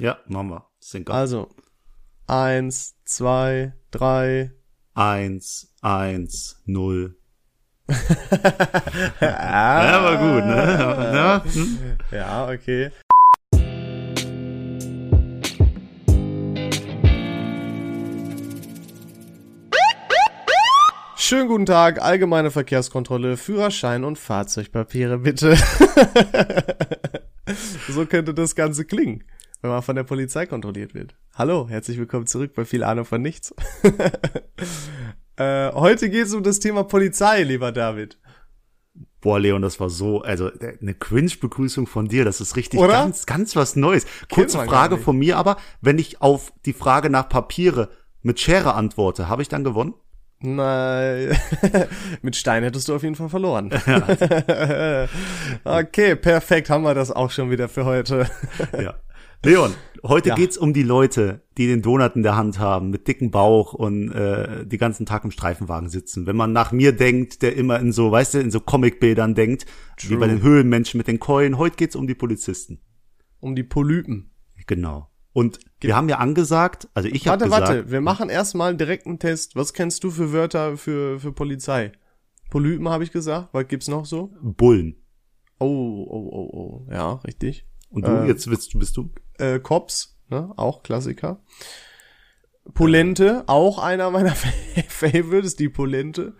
Ja, machen wir. Up. Also, eins, zwei, drei. Eins, eins, null. ah, Ja, war gut, ne? Ja, hm? Ja, okay. Schönen guten Tag, allgemeine Verkehrskontrolle, Führerschein und Fahrzeugpapiere, bitte. so könnte das Ganze klingen, wenn man von der Polizei kontrolliert wird. Hallo, herzlich willkommen zurück bei viel Ahnung von nichts. äh, heute geht es um das Thema Polizei, lieber David. Boah, Leon, das war so, also äh, eine Cringe-Begrüßung von dir, das ist richtig Oder? ganz, ganz was Neues. Kurze Frage von mir, aber wenn ich auf die Frage nach Papiere mit Schere antworte, habe ich dann gewonnen? Nein, mit Stein hättest du auf jeden Fall verloren. okay, perfekt, haben wir das auch schon wieder für heute. Ja. Leon, heute Ja. geht's um die Leute, die den Donut in der Hand haben, mit dicken Bauch und äh, die ganzen Tag im Streifenwagen sitzen. Wenn man nach mir denkt, der immer in so, weißt du, in so Comicbildern denkt, wie True. bei den Höhlenmenschen mit den Keulen, heute geht's um die Polizisten. Um die Polypen. Genau. Und wir haben ja angesagt, also ich habe Warte, gesagt, warte, wir machen erstmal direkt einen Test. Was kennst du für Wörter für, für Polizei? Polypen habe ich gesagt. Was gibt's noch so? Bullen. Oh, oh, oh, oh. Ja, richtig. Und du, Äh. jetzt bist, bist du? Äh, Cops, ne? Auch Klassiker. Polente, auch einer meiner Favorites, die Polente.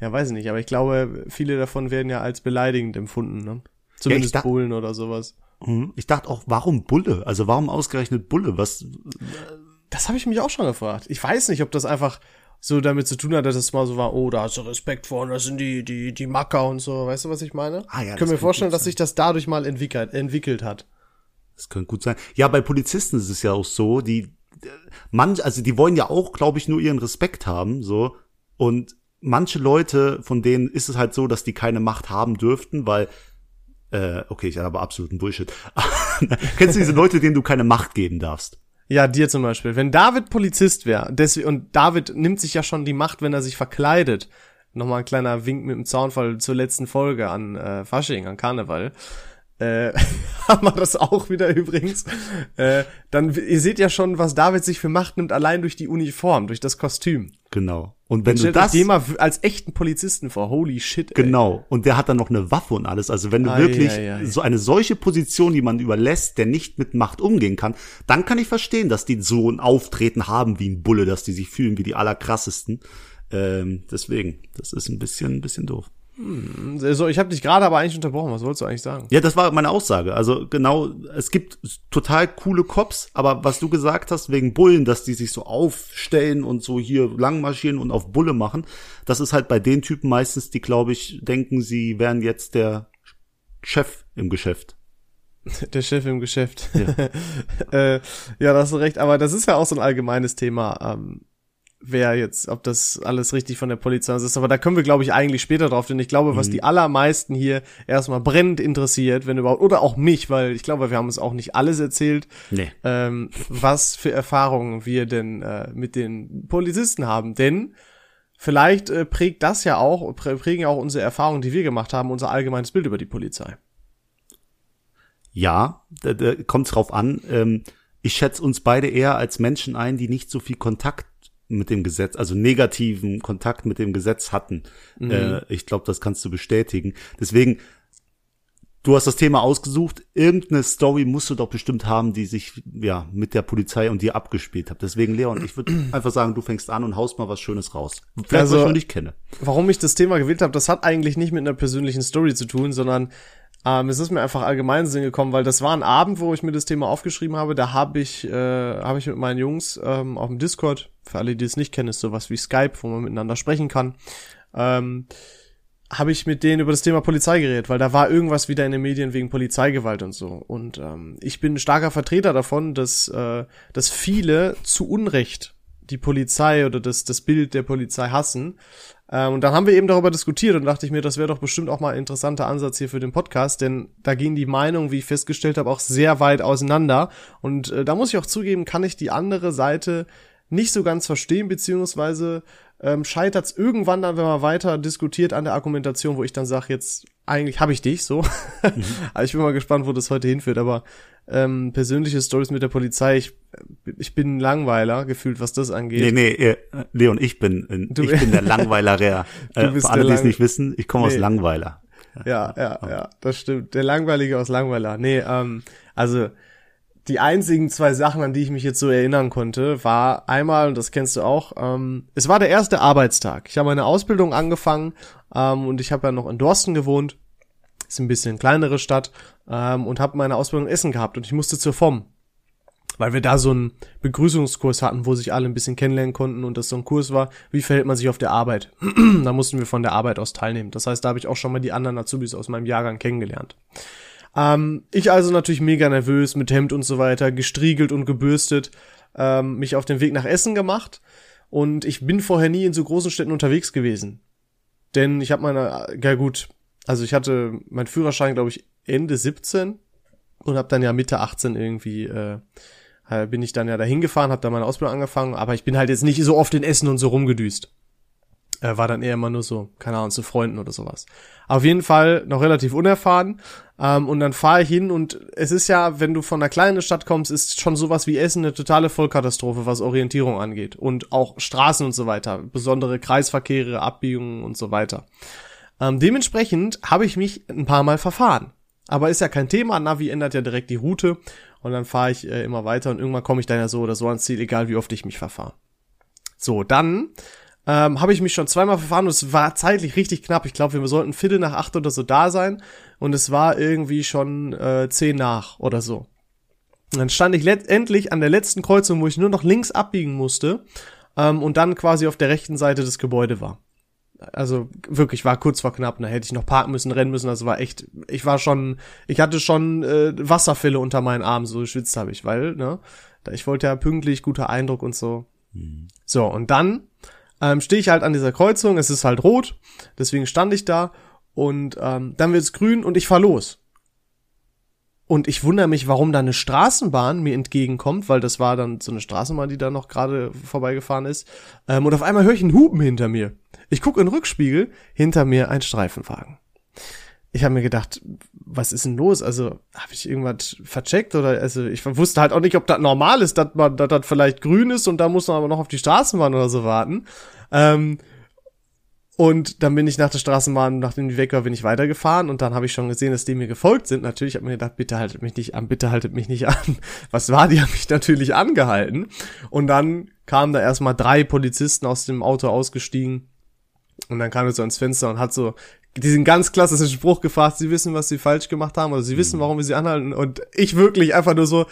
Ja, weiß ich nicht, aber ich glaube, viele davon werden ja als beleidigend empfunden, ne? Zumindest dacht- Bullen oder sowas. Mhm. Ich dachte auch, warum Bulle? Also warum ausgerechnet Bulle? Was? Das habe ich mich auch schon gefragt. Ich weiß nicht, ob das einfach so damit zu tun hat, dass es mal so war, oh, da hast du Respekt vor und das sind die, die, die Macker und so. Weißt du, was ich meine? Ah ja, ich kann mir vorstellen, dass sich das dadurch mal entwickelt, entwickelt hat. Das könnte gut sein. Ja, bei Polizisten ist es ja auch so, die manch, also die wollen ja auch, glaube ich, nur ihren Respekt haben, so. Und manche Leute, von denen ist es halt so, dass die keine Macht haben dürften, weil äh, okay, ich habe absoluten Bullshit. Kennst du diese Leute, denen du keine Macht geben darfst? Ja, dir zum Beispiel. Wenn David Polizist wäre, und David nimmt sich ja schon die Macht, wenn er sich verkleidet. Nochmal ein kleiner Wink mit dem Zaunfall zur letzten Folge an äh, Fasching, an Karneval. Äh, haben wir das auch wieder übrigens. Äh, dann, ihr seht ja schon, was David sich für Macht nimmt, allein durch die Uniform, durch das Kostüm. Genau. Und wenn du das mal als echten Polizisten vor. Holy shit, ey. Genau. Und der hat dann noch eine Waffe und alles. Also wenn du Ei, wirklich ei, ei. so eine solche Position, die man überlässt, der nicht mit Macht umgehen kann, dann kann ich verstehen, dass die so ein Auftreten haben wie ein Bulle, dass die sich fühlen wie die allerkrassesten. Ähm, deswegen, das ist ein bisschen, ein bisschen doof. So, ich habe dich gerade aber eigentlich unterbrochen. Was wolltest du eigentlich sagen? Ja, das war meine Aussage. Also genau, es gibt total coole Cops, aber was du gesagt hast wegen Bullen, dass die sich so aufstellen und so hier lang marschieren und auf Bulle machen, das ist halt bei den Typen meistens, die glaube ich denken, sie wären jetzt der Chef im Geschäft. Der Chef im Geschäft. Ja, äh, ja da hast du recht. Aber das ist ja auch so ein allgemeines Thema. Ähm, wer jetzt, ob das alles richtig von der Polizei ist. Aber da können wir, glaube ich, eigentlich später drauf, denn ich glaube, was die allermeisten hier erstmal brennend interessiert, wenn überhaupt, oder auch mich, weil ich glaube, wir haben uns auch nicht alles erzählt, Nee. ähm, was für Erfahrungen wir denn äh, mit den Polizisten haben. Denn vielleicht äh, prägt das ja auch, prä prägen ja auch unsere Erfahrungen, die wir gemacht haben, unser allgemeines Bild über die Polizei. Ja, da, da kommt drauf an. Ähm, ich schätze uns beide eher als Menschen ein, die nicht so viel Kontakt mit dem Gesetz, also negativen Kontakt mit dem Gesetz hatten. Äh, ich glaube, das kannst du bestätigen. Deswegen, du hast das Thema ausgesucht. Irgendeine Story musst du doch bestimmt haben, die sich ja mit der Polizei und dir abgespielt hat. Deswegen, Leon, ich würde einfach sagen, du fängst an und haust mal was Schönes raus. Vielleicht, Also- was ich noch nicht kenne. warum ich das Thema gewählt habe, das hat eigentlich nicht mit einer persönlichen Story zu tun, sondern ähm, es ist mir einfach allgemein Sinn gekommen, weil das war ein Abend, wo ich mir das Thema aufgeschrieben habe. Da habe ich, äh, habe ich mit meinen Jungs ähm, auf dem Discord, für alle, die es nicht kennen, ist sowas wie Skype, wo man miteinander sprechen kann, ähm, habe ich mit denen über das Thema Polizei geredet, weil da war irgendwas wieder in den Medien wegen Polizeigewalt und so. Und ähm, ich bin ein starker Vertreter davon, dass, äh, dass viele zu Unrecht die Polizei oder das, das Bild der Polizei hassen. Ähm, und dann haben wir eben darüber diskutiert und dachte ich mir, das wäre doch bestimmt auch mal ein interessanter Ansatz hier für den Podcast, denn da gehen die Meinungen, wie ich festgestellt habe, auch sehr weit auseinander. Und äh, da muss ich auch zugeben, kann ich die andere Seite nicht so ganz verstehen, beziehungsweise ähm, scheitert es irgendwann dann, wenn man weiter diskutiert an der Argumentation, wo ich dann sage, jetzt eigentlich habe ich dich so. Mhm. aber ich bin mal gespannt, wo das heute hinführt. Aber ähm, persönliche Stories mit der Polizei, ich, ich bin ein Langweiler, gefühlt, was das angeht. Nee, nee, Leon, ich bin, äh, du, ich bin der Langweiler. äh, für alle, die es nicht wissen, ich komme nee. aus Langweiler. Ja, ja, ja, das stimmt. Der Langweilige aus Langweiler. Nee, ähm, also die einzigen zwei Sachen, an die ich mich jetzt so erinnern konnte, war einmal, und das kennst du auch, ähm, es war der erste Arbeitstag. Ich habe meine Ausbildung angefangen ähm, und ich habe ja noch in Dorsten gewohnt, ist ein bisschen kleinere Stadt, ähm, und habe meine Ausbildung in Essen gehabt und ich musste zur FOM, weil wir da so einen Begrüßungskurs hatten, wo sich alle ein bisschen kennenlernen konnten und das so ein Kurs war, wie verhält man sich auf der Arbeit. da mussten wir von der Arbeit aus teilnehmen. Das heißt, da habe ich auch schon mal die anderen Azubis aus meinem Jahrgang kennengelernt. Ähm, ich also natürlich mega nervös mit Hemd und so weiter, gestriegelt und gebürstet, ähm, mich auf den Weg nach Essen gemacht. Und ich bin vorher nie in so großen Städten unterwegs gewesen. Denn ich habe meine, ja gut, also ich hatte meinen Führerschein, glaube ich, Ende 17 und habe dann ja Mitte 18 irgendwie, äh, bin ich dann ja dahin gefahren, habe da meine Ausbildung angefangen, aber ich bin halt jetzt nicht so oft in Essen und so rumgedüst. Äh, war dann eher immer nur so, keine Ahnung, zu Freunden oder sowas. Auf jeden Fall noch relativ unerfahren. Ähm, und dann fahre ich hin und es ist ja, wenn du von einer kleinen Stadt kommst, ist schon sowas wie Essen eine totale Vollkatastrophe, was Orientierung angeht. Und auch Straßen und so weiter. Besondere Kreisverkehre, Abbiegungen und so weiter. Ähm, dementsprechend habe ich mich ein paar Mal verfahren. Aber ist ja kein Thema, Navi ändert ja direkt die Route und dann fahre ich äh, immer weiter und irgendwann komme ich dann ja so oder so ans Ziel, egal wie oft ich mich verfahre. So, dann ähm, habe ich mich schon zweimal verfahren und es war zeitlich richtig knapp. Ich glaube, wir sollten Viertel nach acht oder so da sein und es war irgendwie schon äh, zehn nach oder so. Und dann stand ich letztendlich an der letzten Kreuzung, wo ich nur noch links abbiegen musste ähm, und dann quasi auf der rechten Seite des Gebäudes war. Also wirklich war kurz vor knapp, da hätte ich noch parken müssen, rennen müssen, also war echt, ich war schon, ich hatte schon äh, Wasserfälle unter meinen Armen, so geschwitzt habe ich, weil, ne, ich wollte ja pünktlich, guter Eindruck und so. Mhm. So, und dann ähm, stehe ich halt an dieser Kreuzung, es ist halt rot, deswegen stand ich da und ähm, dann wird es grün und ich fahr los. Und ich wundere mich, warum da eine Straßenbahn mir entgegenkommt, weil das war dann so eine Straßenbahn, die da noch gerade vorbeigefahren ist. Ähm, und auf einmal höre ich einen Hupen hinter mir. Ich gucke in den Rückspiegel, hinter mir ein Streifenwagen. Ich habe mir gedacht, was ist denn los? Also habe ich irgendwas vercheckt oder also ich wusste halt auch nicht, ob das normal ist, dass man dass das vielleicht grün ist und da muss man aber noch auf die Straßenbahn oder so warten. Ähm, und dann bin ich nach der Straßenbahn, nachdem die weg war, bin ich weitergefahren und dann habe ich schon gesehen, dass die mir gefolgt sind. Natürlich habe ich mir gedacht, bitte haltet mich nicht an, bitte haltet mich nicht an. Was war? Die haben mich natürlich angehalten. Und dann kamen da erstmal drei Polizisten aus dem Auto ausgestiegen. Und dann kam er so ans Fenster und hat so diesen ganz klassischen Spruch gefragt, sie wissen, was sie falsch gemacht haben oder sie wissen, mhm. warum wir sie anhalten. Und ich wirklich einfach nur so,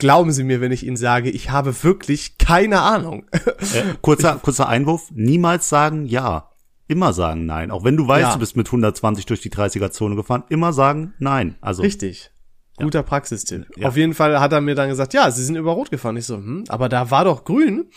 glauben Sie mir, wenn ich Ihnen sage, ich habe wirklich keine Ahnung. Äh, kurzer, kurzer Einwurf, niemals sagen ja. Immer sagen nein. Auch wenn du weißt, ja. du bist mit 120 durch die 30er-Zone gefahren, immer sagen nein. Also. Richtig. Guter ja. Praxistipp. Ja. Auf jeden Fall hat er mir dann gesagt, ja, sie sind über Rot gefahren. Ich so, hm, aber da war doch grün.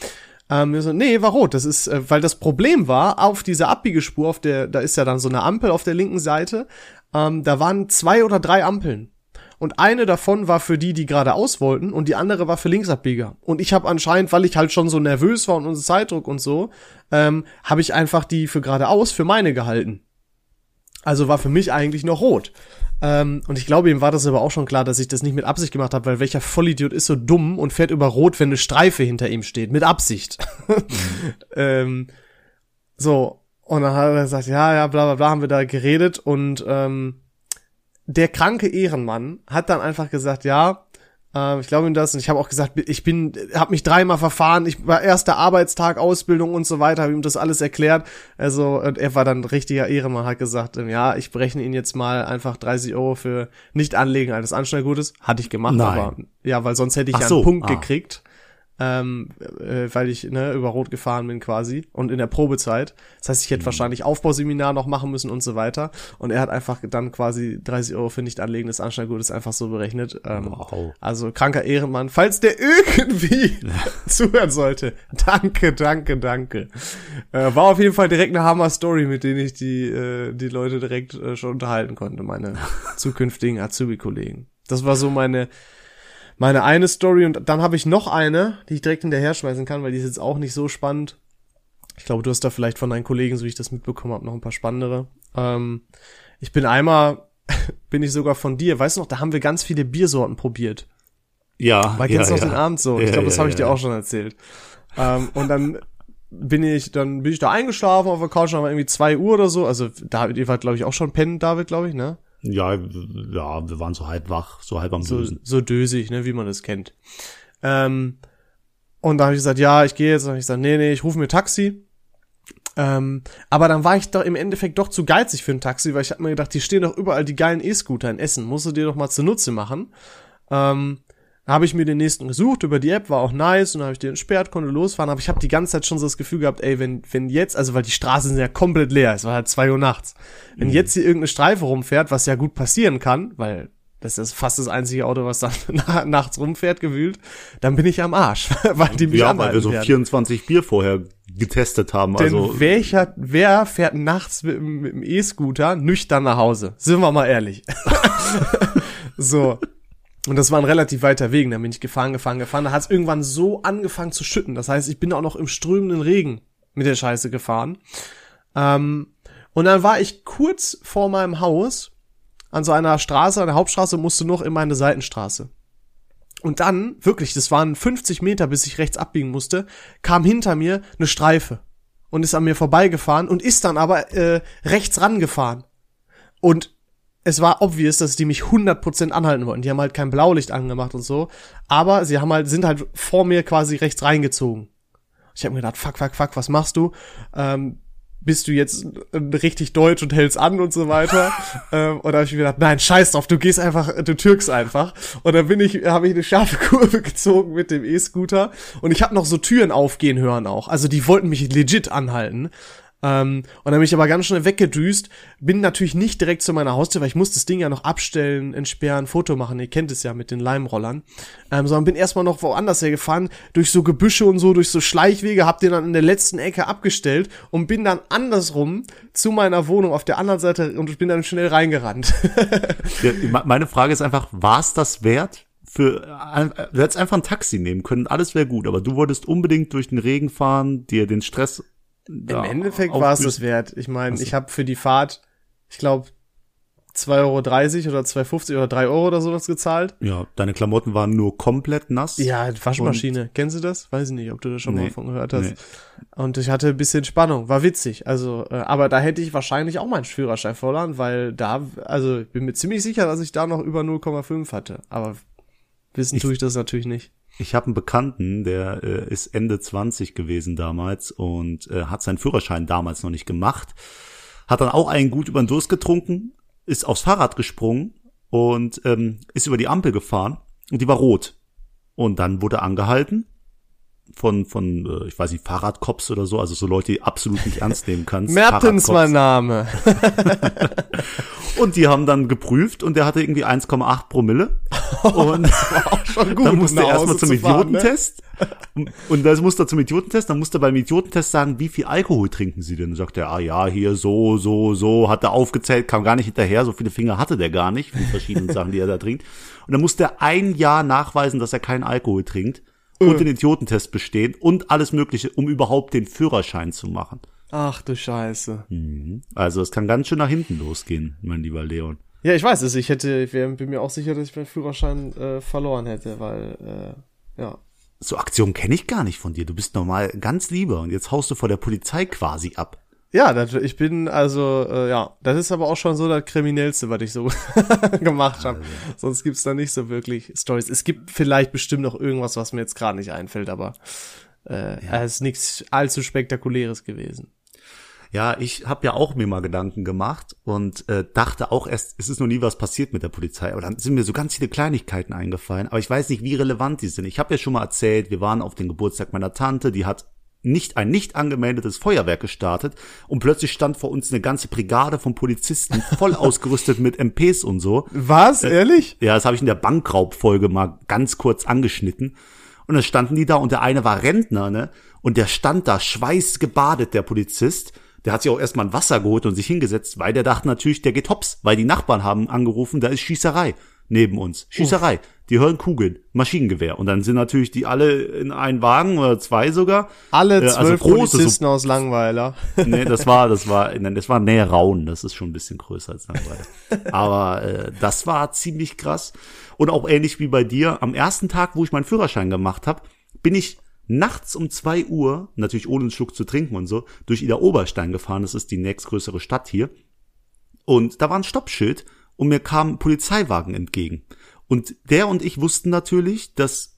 Ähm, so, nee, war rot. Das ist, äh, weil das Problem war, auf dieser Abbiegespur, auf der, da ist ja dann so eine Ampel auf der linken Seite, ähm, da waren zwei oder drei Ampeln. Und eine davon war für die, die geradeaus wollten, und die andere war für Linksabbieger. Und ich habe anscheinend, weil ich halt schon so nervös war und unser Zeitdruck und so, ähm, habe ich einfach die für geradeaus für meine gehalten. Also war für mich eigentlich noch rot. Ähm, und ich glaube, ihm war das aber auch schon klar, dass ich das nicht mit Absicht gemacht habe, weil welcher Vollidiot ist so dumm und fährt über Rot, wenn eine Streife hinter ihm steht. Mit Absicht. Ähm, so. Und dann hat er gesagt, ja, ja, bla bla bla, haben wir da geredet und ähm, der kranke Ehrenmann hat dann einfach gesagt, ja, äh, ich glaube ihm das und ich habe auch gesagt, ich bin, habe mich dreimal verfahren, ich war erster Arbeitstag, Ausbildung und so weiter, habe ihm das alles erklärt. Also und er war dann richtiger Ehrenmann, hat gesagt, ähm, ja, ich berechne ihn jetzt mal einfach 30 Euro für nicht anlegen eines Anschnellgutes. Hatte ich gemacht, Nein. aber ja, weil sonst hätte ich Ach ja einen so, Punkt ah. gekriegt ähm, äh, weil ich ne, über Rot gefahren bin quasi und in der Probezeit. Das heißt, ich hätte mhm. wahrscheinlich Aufbauseminar noch machen müssen und so weiter. Und er hat einfach dann quasi 30 Euro für nicht anlegendes Anschnallgutes einfach so berechnet. Ähm, wow. Also kranker Ehrenmann. Falls der irgendwie zuhören sollte, danke, danke, danke. Äh, war auf jeden Fall direkt eine Hammer-Story, mit denen ich die, äh, die Leute direkt äh, schon unterhalten konnte, meine zukünftigen Azubi-Kollegen. Das war so meine meine eine Story und dann habe ich noch eine, die ich direkt hinterher schmeißen kann, weil die ist jetzt auch nicht so spannend. Ich glaube, du hast da vielleicht von deinen Kollegen, so wie ich das mitbekommen habe, noch ein paar spannendere. Ähm, ich bin einmal, bin ich sogar von dir, weißt du noch, da haben wir ganz viele Biersorten probiert. Ja. Weil ja, kennst ja. noch den Abend so? Ich Ja, glaube, das ja, habe ich ja. dir auch schon erzählt. Ähm, und dann bin ich, dann bin ich da eingeschlafen auf der Couch, dann war irgendwie zwei Uhr oder so. Also David, ihr wart, glaube ich, auch schon pennen, David, glaube ich, ne? Ja, ja, wir waren so halb wach, so halb am So, Dösen. so dösig, ne, wie man das kennt. Ähm, und da habe ich gesagt, ja, ich gehe jetzt. Und dann ich gesagt, nee, nee, ich rufe mir Taxi. Ähm, aber dann war ich doch im Endeffekt doch zu geizig für ein Taxi, weil ich habe mir gedacht, die stehen doch überall die geilen E-Scooter in Essen, musst du dir doch mal zunutze machen. Ähm, habe ich mir den nächsten gesucht über die App, war auch nice und dann habe ich den entsperrt, konnte losfahren, aber ich habe die ganze Zeit schon so das Gefühl gehabt, ey, wenn, wenn jetzt, also weil die Straßen sind ja komplett leer, es war halt zwei Uhr nachts, wenn jetzt hier irgendeine Streife rumfährt, was ja gut passieren kann, weil das ist fast das einzige Auto, was dann na- nachts rumfährt, gewühlt, dann bin ich am Arsch, weil die mich Ja, weil wir so werden. 24 Bier vorher getestet haben. Denn Also welcher, wer fährt nachts mit, mit dem E-Scooter nüchtern nach Hause? Sind wir mal ehrlich. so. Und das war ein relativ weiter Weg. Dann bin ich gefahren, gefahren, gefahren. Da hat es irgendwann so angefangen zu schütten. Das heißt, ich bin auch noch im strömenden Regen mit der Scheiße gefahren. Ähm, und dann war ich kurz vor meinem Haus an so einer Straße, an der Hauptstraße, musste noch in meine Seitenstraße. Und dann, wirklich, das waren 50 Meter, bis ich rechts abbiegen musste, kam hinter mir eine Streife und ist an mir vorbeigefahren und ist dann aber äh, rechts rangefahren. Und es war obvious, dass die mich 100% anhalten wollten. Die haben halt kein Blaulicht angemacht und so, aber sie haben halt sind halt vor mir quasi rechts reingezogen. Ich habe mir gedacht, fuck, fuck, fuck, was machst du? Ähm, bist du jetzt richtig deutsch und hältst an und so weiter? ähm, und da habe ich mir gedacht, nein, scheiß drauf, du gehst einfach, du türkst einfach. Und dann bin ich, habe ich eine scharfe Kurve gezogen mit dem E-Scooter und ich habe noch so Türen aufgehen hören auch. Also die wollten mich legit anhalten. Ähm, und dann bin ich aber ganz schnell weggedüst, bin natürlich nicht direkt zu meiner Haustür, weil ich muss das Ding ja noch abstellen, entsperren, Foto machen, ihr kennt es ja mit den Leimrollern, ähm, sondern bin erstmal noch woanders hergefahren, durch so Gebüsche und so, durch so Schleichwege, hab den dann in der letzten Ecke abgestellt und bin dann andersrum zu meiner Wohnung auf der anderen Seite und bin dann schnell reingerannt. ja, me- meine Frage ist einfach, war es das wert? Für, du hättest einfach ein Taxi nehmen können, alles wäre gut, aber du wolltest unbedingt durch den Regen fahren, dir den Stress. Im Endeffekt war es das wert. Ich meine, ich habe für die Fahrt, ich glaube, 2,30 Euro oder 2,50 oder 3 Euro oder sowas gezahlt. Ja, deine Klamotten waren nur komplett nass. Ja, Waschmaschine. Kennst du das? Weiß ich nicht, ob du das schon Nee, mal von gehört hast. nee. Und ich hatte ein bisschen Spannung. War witzig. Also, äh, aber da hätte ich wahrscheinlich auch meinen Führerschein verloren, weil da, also ich bin mir ziemlich sicher, dass ich da noch über 0,5 hatte. Aber wissen tue ich das natürlich nicht. Ich habe einen Bekannten, der äh, ist Ende 20 gewesen damals und äh, hat seinen Führerschein damals noch nicht gemacht. Hat dann auch einen gut über den Durst getrunken, ist aufs Fahrrad gesprungen und ähm, ist über die Ampel gefahren und die war rot. Und dann wurde angehalten von, von äh, ich weiß nicht, Fahrradcops oder so, also so Leute, die absolut nicht ernst nehmen kannst. Mertens mein Name. Und die haben dann geprüft und der hatte irgendwie 1,8 Promille. Und gut. dann musste er erstmal zum zu ne? Idiotentest. Und das musste er zum Idiotentest. Dann musste er beim Idiotentest sagen, wie viel Alkohol trinken Sie denn? Und sagt er, ah ja, hier so, so, so, hat er aufgezählt, kam gar nicht hinterher. So viele Finger hatte der gar nicht, von verschiedenen Sachen, die er da trinkt. Und dann musste er ein Jahr nachweisen, dass er keinen Alkohol trinkt und den Idiotentest bestehen und alles Mögliche, um überhaupt den Führerschein zu machen. Ach du Scheiße. Also es kann ganz schön nach hinten losgehen, mein lieber Leon. Ja, ich weiß es. Ich hätte, ich wär, bin mir auch sicher, dass ich meinen Führerschein äh, verloren hätte, weil, äh, ja. So Aktionen kenne ich gar nicht von dir. Du bist normal ganz lieber und jetzt haust du vor der Polizei quasi ab. Ja, das, ich bin also, äh, ja, das ist aber auch schon so das Kriminellste, was ich so gemacht habe. Sonst gibt's da nicht so wirklich Stories. Es gibt vielleicht bestimmt noch irgendwas, was mir jetzt gerade nicht einfällt, aber äh, es ist nichts allzu spektakuläres gewesen. Ja, ich habe ja auch mir mal Gedanken gemacht und äh, dachte auch erst, es ist noch nie was passiert mit der Polizei. Aber dann sind mir so ganz viele Kleinigkeiten eingefallen. Aber ich weiß nicht, wie relevant die sind. Ich habe ja schon mal erzählt, wir waren auf den Geburtstag meiner Tante, die hat nicht ein nicht angemeldetes Feuerwerk gestartet und plötzlich stand vor uns eine ganze Brigade von Polizisten voll ausgerüstet mit MPs und so. Was? Ehrlich? Ja, das habe ich in der Bankraubfolge mal ganz kurz angeschnitten. Und dann standen die da und der eine war Rentner, ne? Und der stand da schweißgebadet, der Polizist. Der hat sich auch erstmal ein Wasser geholt und sich hingesetzt, weil der dachte natürlich, der geht hops, weil die Nachbarn haben angerufen, da ist Schießerei. Neben uns. Schießerei. Die hören Kugeln, Maschinengewehr. Und dann sind natürlich die alle in einen Wagen oder zwei sogar. Alle Äh, also zwölf große, Polizisten aus Langweiler. Nee, das war, das war, das war näher Raun, das ist schon ein bisschen größer als Langweiler. Aber äh, das war ziemlich krass. Und auch ähnlich wie bei dir, am ersten Tag, wo ich meinen Führerschein gemacht habe, bin ich nachts um zwei Uhr, natürlich ohne einen Schluck zu trinken und so, durch Ida Oberstein gefahren, das ist die nächstgrößere Stadt hier. Und da war ein Stoppschild und mir kam ein Polizeiwagen entgegen. Und der und ich wussten natürlich, dass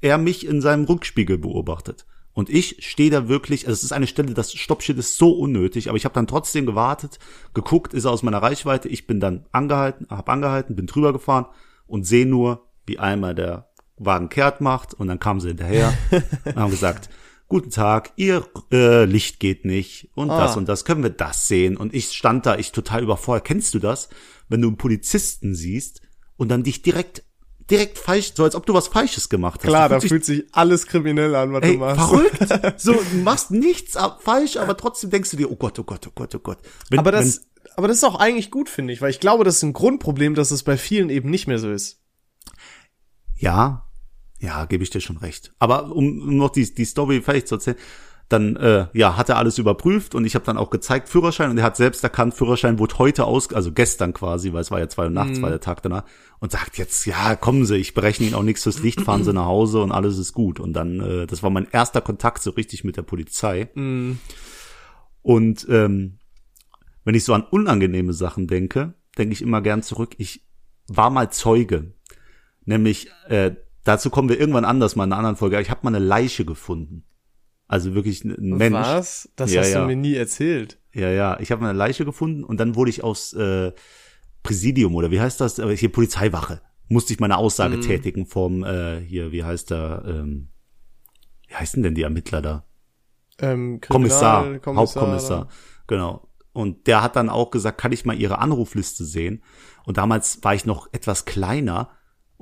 er mich in seinem Rückspiegel beobachtet. Und ich stehe da wirklich, also es ist eine Stelle, das Stoppschild ist so unnötig, aber ich habe dann trotzdem gewartet, geguckt, ist er aus meiner Reichweite, ich bin dann angehalten, habe angehalten, bin drüber gefahren und sehe nur, wie einmal der Wagen kehrt macht und dann kamen sie hinterher und haben gesagt, guten Tag, ihr äh, Licht geht nicht und Ah. das und das, können wir das sehen? Und ich stand da, ich total überfordert. Kennst du das? Wenn du einen Polizisten siehst und dann dich direkt, direkt falsch, so als ob du was Falsches gemacht hast. Klar, da fühlt sich alles kriminell an, was Ey, du machst. verrückt. So, du machst nichts falsch, aber trotzdem denkst du dir, oh Gott, oh Gott, oh Gott, oh Gott. Wenn, Aber das, aber das ist auch eigentlich gut, finde ich, weil ich glaube, das ist ein Grundproblem, dass es bei vielen eben nicht mehr so ist. wenn, ja, ja, gebe ich dir schon recht. Aber um, um noch die, die Story fertig zu erzählen, dann äh, ja, hat er alles überprüft und ich habe dann auch gezeigt Führerschein und er hat selbst erkannt, Führerschein wurde heute aus, also gestern quasi, weil es war ja zwei Uhr nachts, war der Tag danach und sagt jetzt, ja, kommen Sie, ich berechne Ihnen auch nichts fürs Licht, fahren Sie nach Hause und alles ist gut. Und dann, äh, das war mein erster Kontakt so richtig mit der Polizei. Und ähm, wenn ich so an unangenehme Sachen denke, denke ich immer gern zurück. Ich war mal Zeuge, nämlich äh, dazu kommen wir irgendwann anders mal in einer anderen Folge. Ich habe mal eine Leiche gefunden, also wirklich ein Mensch. Was? Das Ja, hast ja. du mir nie erzählt. Ja, ja. Ich habe eine Leiche gefunden und dann wurde ich aus äh, Präsidium oder wie heißt das? Hier Polizeiwache. Musste ich meine Aussage Mhm. tätigen vom äh, hier, wie heißt der? Ähm, wie heißen denn die Ermittler da? Ähm, Kommissar, Kriminal- Hauptkommissar. Genau. Und der hat dann auch gesagt, kann ich mal ihre Anrufliste sehen? Und damals war ich noch etwas kleiner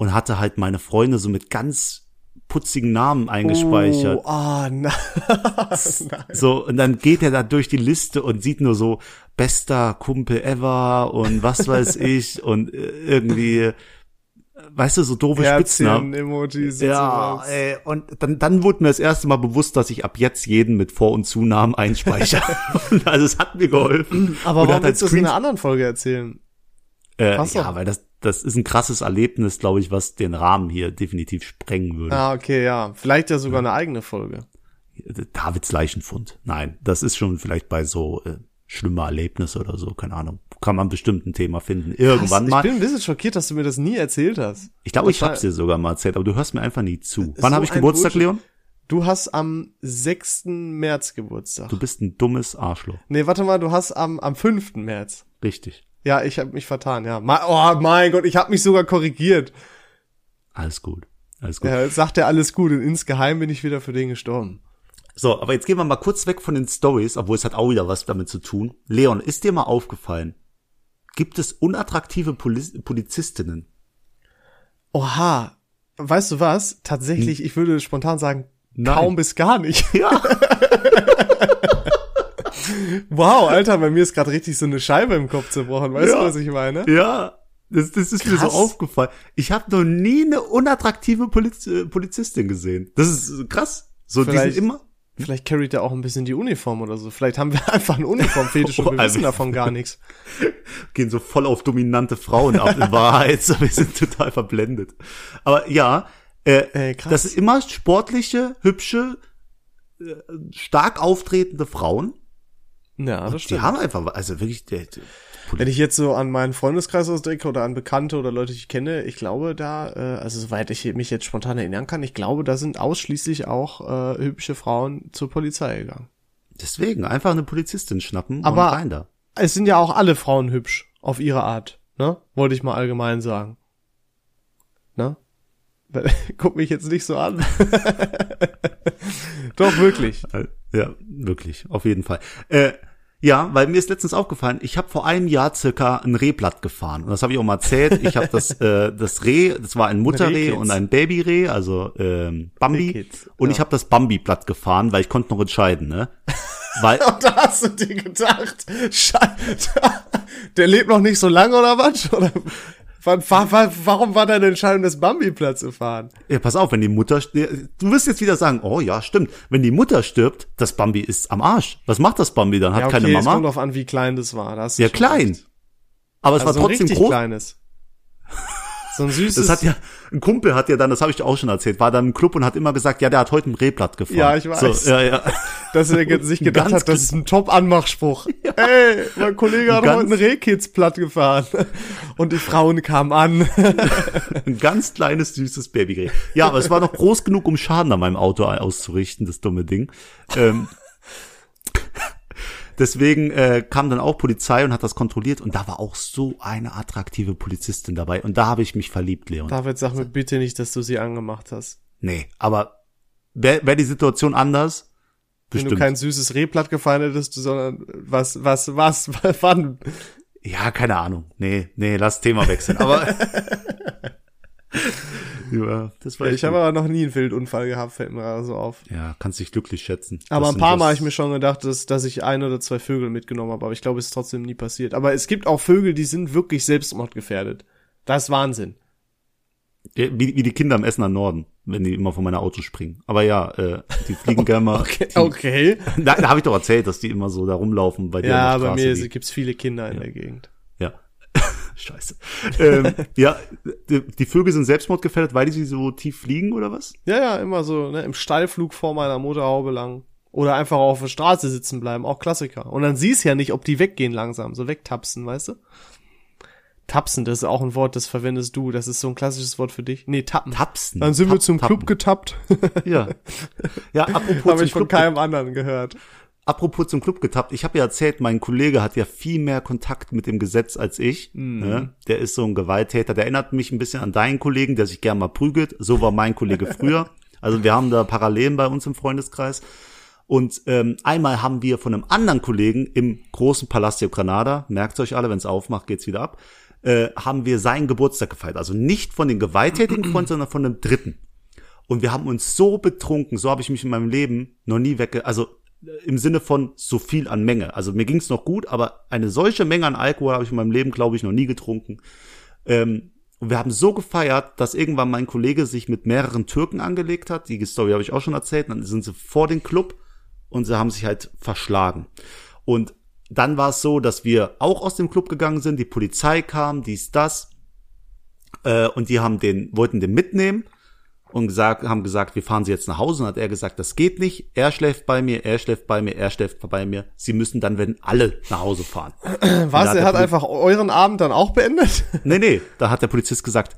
und hatte halt meine Freunde so mit ganz putzigen Namen eingespeichert. Oh, ah, nein. So, und dann geht er da durch die Liste und sieht nur so bester Kumpel ever und was weiß ich und äh, irgendwie, weißt du, so doofe Spitznamen. Und Ja, ey, und dann, dann wurde mir das erste Mal bewusst, dass ich ab jetzt jeden mit Vor- und Zunamen einspeichere. Also es hat mir geholfen. Aber Und warum halt willst du das in einer anderen Folge erzählen? Äh, Passt Ja, doch. weil das, das ist ein krasses Erlebnis, glaube ich, was den Rahmen hier definitiv sprengen würde. Ah, okay, ja. Vielleicht ja sogar eine eigene Folge. Davids Leichenfund. Nein, das ist schon vielleicht bei so äh, schlimmer Erlebnisse oder so, keine Ahnung. Kann man bestimmt ein Thema finden. Irgendwann Was? mal. Ich bin ein bisschen schockiert, dass du mir das nie erzählt hast. Ich glaube, ich hab's dir sogar mal erzählt, aber du hörst mir einfach nie zu. Wann so habe ich Geburtstag, Bullshit. Leon? Du hast am 6. März Geburtstag. Du bist ein dummes Arschloch. Nee, warte mal, du hast am, am 5. März. Richtig. Ja, ich habe mich vertan, ja. Oh mein Gott, ich habe mich sogar korrigiert. Alles gut. Alles gut. Ja, jetzt sagt er alles gut und insgeheim bin ich wieder für den gestorben. So, aber jetzt gehen wir mal kurz weg von den Stories, obwohl es hat auch wieder was damit zu tun. Leon, ist dir mal aufgefallen, gibt es unattraktive Poli Polizistinnen? Oha, weißt du was? Tatsächlich, ich würde spontan sagen, Nein. kaum bis gar nicht. Ja. Wow, Alter, bei mir ist gerade richtig so eine Scheibe im Kopf zerbrochen. Weißt Ja. du, was ich meine? Ja. Das, das ist mir so Krass. aufgefallen. Ich habe noch nie eine unattraktive Poliz äh, Polizistin gesehen. Das ist krass. So, die Vielleicht- sind immer. Vielleicht carryt er auch ein bisschen die Uniform oder so. Vielleicht haben wir einfach einen Uniformfetisch und Oh, wir also- wissen davon gar nichts. gehen so voll auf dominante Frauen ab in Wahrheit. So, wir sind total verblendet. Aber ja, äh, krass. das sind immer sportliche, hübsche, äh, stark auftretende Frauen. Ja, das Die stimmt. haben einfach, also wirklich, der, der, Wenn ich jetzt so an meinen Freundeskreis ausdenke oder an Bekannte oder Leute, die ich kenne, ich glaube da, äh, also soweit ich mich jetzt spontan erinnern kann, ich glaube, da sind ausschließlich auch äh, hübsche Frauen zur Polizei gegangen. deswegen einfach eine Polizistin schnappen Aber- und rein da. Es sind ja auch alle Frauen hübsch, auf ihre Art, ne? Wollte ich mal allgemein sagen. Ne? Guck mich jetzt nicht so an. Doch, wirklich. Ja, wirklich, auf jeden Fall. Äh, ja, weil mir ist letztens aufgefallen, ich habe vor einem Jahr circa ein Rehblatt gefahren. Und das habe ich auch mal erzählt. Ich habe das, äh, das Reh, das war ein Mutterreh und ein Babyreh, also ähm, Bambi. Und ja. ich habe das Bambi-Blatt gefahren, weil ich konnte noch entscheiden, ne? Weil, Und da hast du dir gedacht, Scheiße, der lebt noch nicht so lange oder was? Oder? Warum war deine Entscheidung, das Bambi-Platz zu fahren? Ja, pass auf, wenn die Mutter, du wirst jetzt wieder sagen, oh ja, stimmt. Wenn die Mutter stirbt, das Bambi ist am Arsch. Was macht das Bambi dann? Hat Ja, okay, keine es kommt Mama? drauf an, wie klein das war. Da hast du Ja, klein. recht. Aber es Also war trotzdem groß. kleines. So ein süßes. Das hat ja, ein Kumpel hat ja dann, das habe ich dir auch schon erzählt, war dann im Club und hat immer gesagt, ja, der hat heute ein Rehblatt gefahren. Ja, ich weiß. So, ja, ja. dass er sich gedacht hat, das ist ein Top-Anmachspruch. Ey, mein Kollege hat heute einen Rehkitz platt gefahren. Und die Frauen kamen an. Ein ganz kleines, süßes Babyreh. Ja, aber es war noch groß genug, um Schaden an meinem Auto auszurichten, das dumme Ding. Ähm, deswegen äh, kam dann auch Polizei und hat das kontrolliert und da war auch so eine attraktive Polizistin dabei und da habe ich mich verliebt, Leon. David, sag mir bitte nicht, dass du sie angemacht hast. Nee, aber wäre wär die Situation anders? Wenn Bestimmt. du kein süßes Rehblatt gefallen hättest, sondern was, was, was, wann? ja, keine Ahnung. Nee, nee, lass Thema wechseln. Aber ja, das war Ich echt habe aber noch nie einen Wildunfall gehabt, fällt mir gerade so auf. Ja, kannst dich glücklich schätzen. Aber ein paar Mal habe ich mir schon gedacht, dass, dass ich ein oder zwei Vögel mitgenommen habe, aber ich glaube, es ist trotzdem nie passiert. Aber es gibt auch Vögel, die sind wirklich selbstmordgefährdet. Das ist Wahnsinn. Ja, Wie, wie die Kinder im Essener Norden, wenn die immer von meiner Auto springen. Aber ja, äh, die fliegen gerne mal. Okay, okay. Da, da habe ich doch erzählt, dass die immer so da rumlaufen bei dir Ja, bei mir die- gibt's viele Kinder in der Gegend. Scheiße. ähm, ja, die, die Vögel sind selbstmordgefährdet, weil die so tief fliegen oder was? Ja, ja, immer so, ne, im Steilflug vor meiner Motorhaube lang. Oder einfach auf der Straße sitzen bleiben, auch Klassiker. Und dann siehst ja nicht, ob die weggehen langsam, so wegtapsen, weißt du? Tapsen, das ist auch ein Wort, das verwendest du. Das ist so ein klassisches Wort für dich. Nee, tappen. Tapsen. Dann sind wir Tap- zum tappen. Club getappt. Ja. Ja, apropos Habe ich von Club, keinem anderen gehört. Apropos zum Club getappt. Ich habe ja erzählt, mein Kollege hat ja viel mehr Kontakt mit dem Gesetz als ich. Mhm. Ne? Der ist so ein Gewalttäter. Der erinnert mich ein bisschen an deinen Kollegen, der sich gern mal prügelt. So war mein Kollege früher. Also wir haben da Parallelen bei uns im Freundeskreis. Und ähm, einmal haben wir von einem anderen Kollegen im großen Palacio Granada, merkt euch alle, wenn es aufmacht, geht's wieder ab, äh, haben wir seinen Geburtstag gefeiert. Also nicht von den gewalttätigen Freunden, sondern von einem Dritten. Und wir haben uns so betrunken, so habe ich mich in meinem Leben noch nie wegge... Also im Sinne von so viel an Menge. Also mir ging's noch gut, aber eine solche Menge an Alkohol habe ich in meinem Leben, glaube ich, noch nie getrunken. Ähm, und wir haben so gefeiert, dass irgendwann mein Kollege sich mit mehreren Türken angelegt hat. Die Story habe ich auch schon erzählt. Dann sind sie vor den Club und sie haben sich halt verschlagen. Und dann war es so, dass wir auch aus dem Club gegangen sind. Die Polizei kam, dies, das. Äh, und die haben den, wollten den mitnehmen und gesagt, haben gesagt, wir fahren sie jetzt nach Hause. Und hat er gesagt, das geht nicht. Er schläft bei mir, er schläft bei mir, er schläft bei mir. Sie müssen dann, wenn alle nach Hause fahren. Was? hat Er hat einfach euren Abend dann auch beendet? Nee, nee, da hat der Polizist gesagt,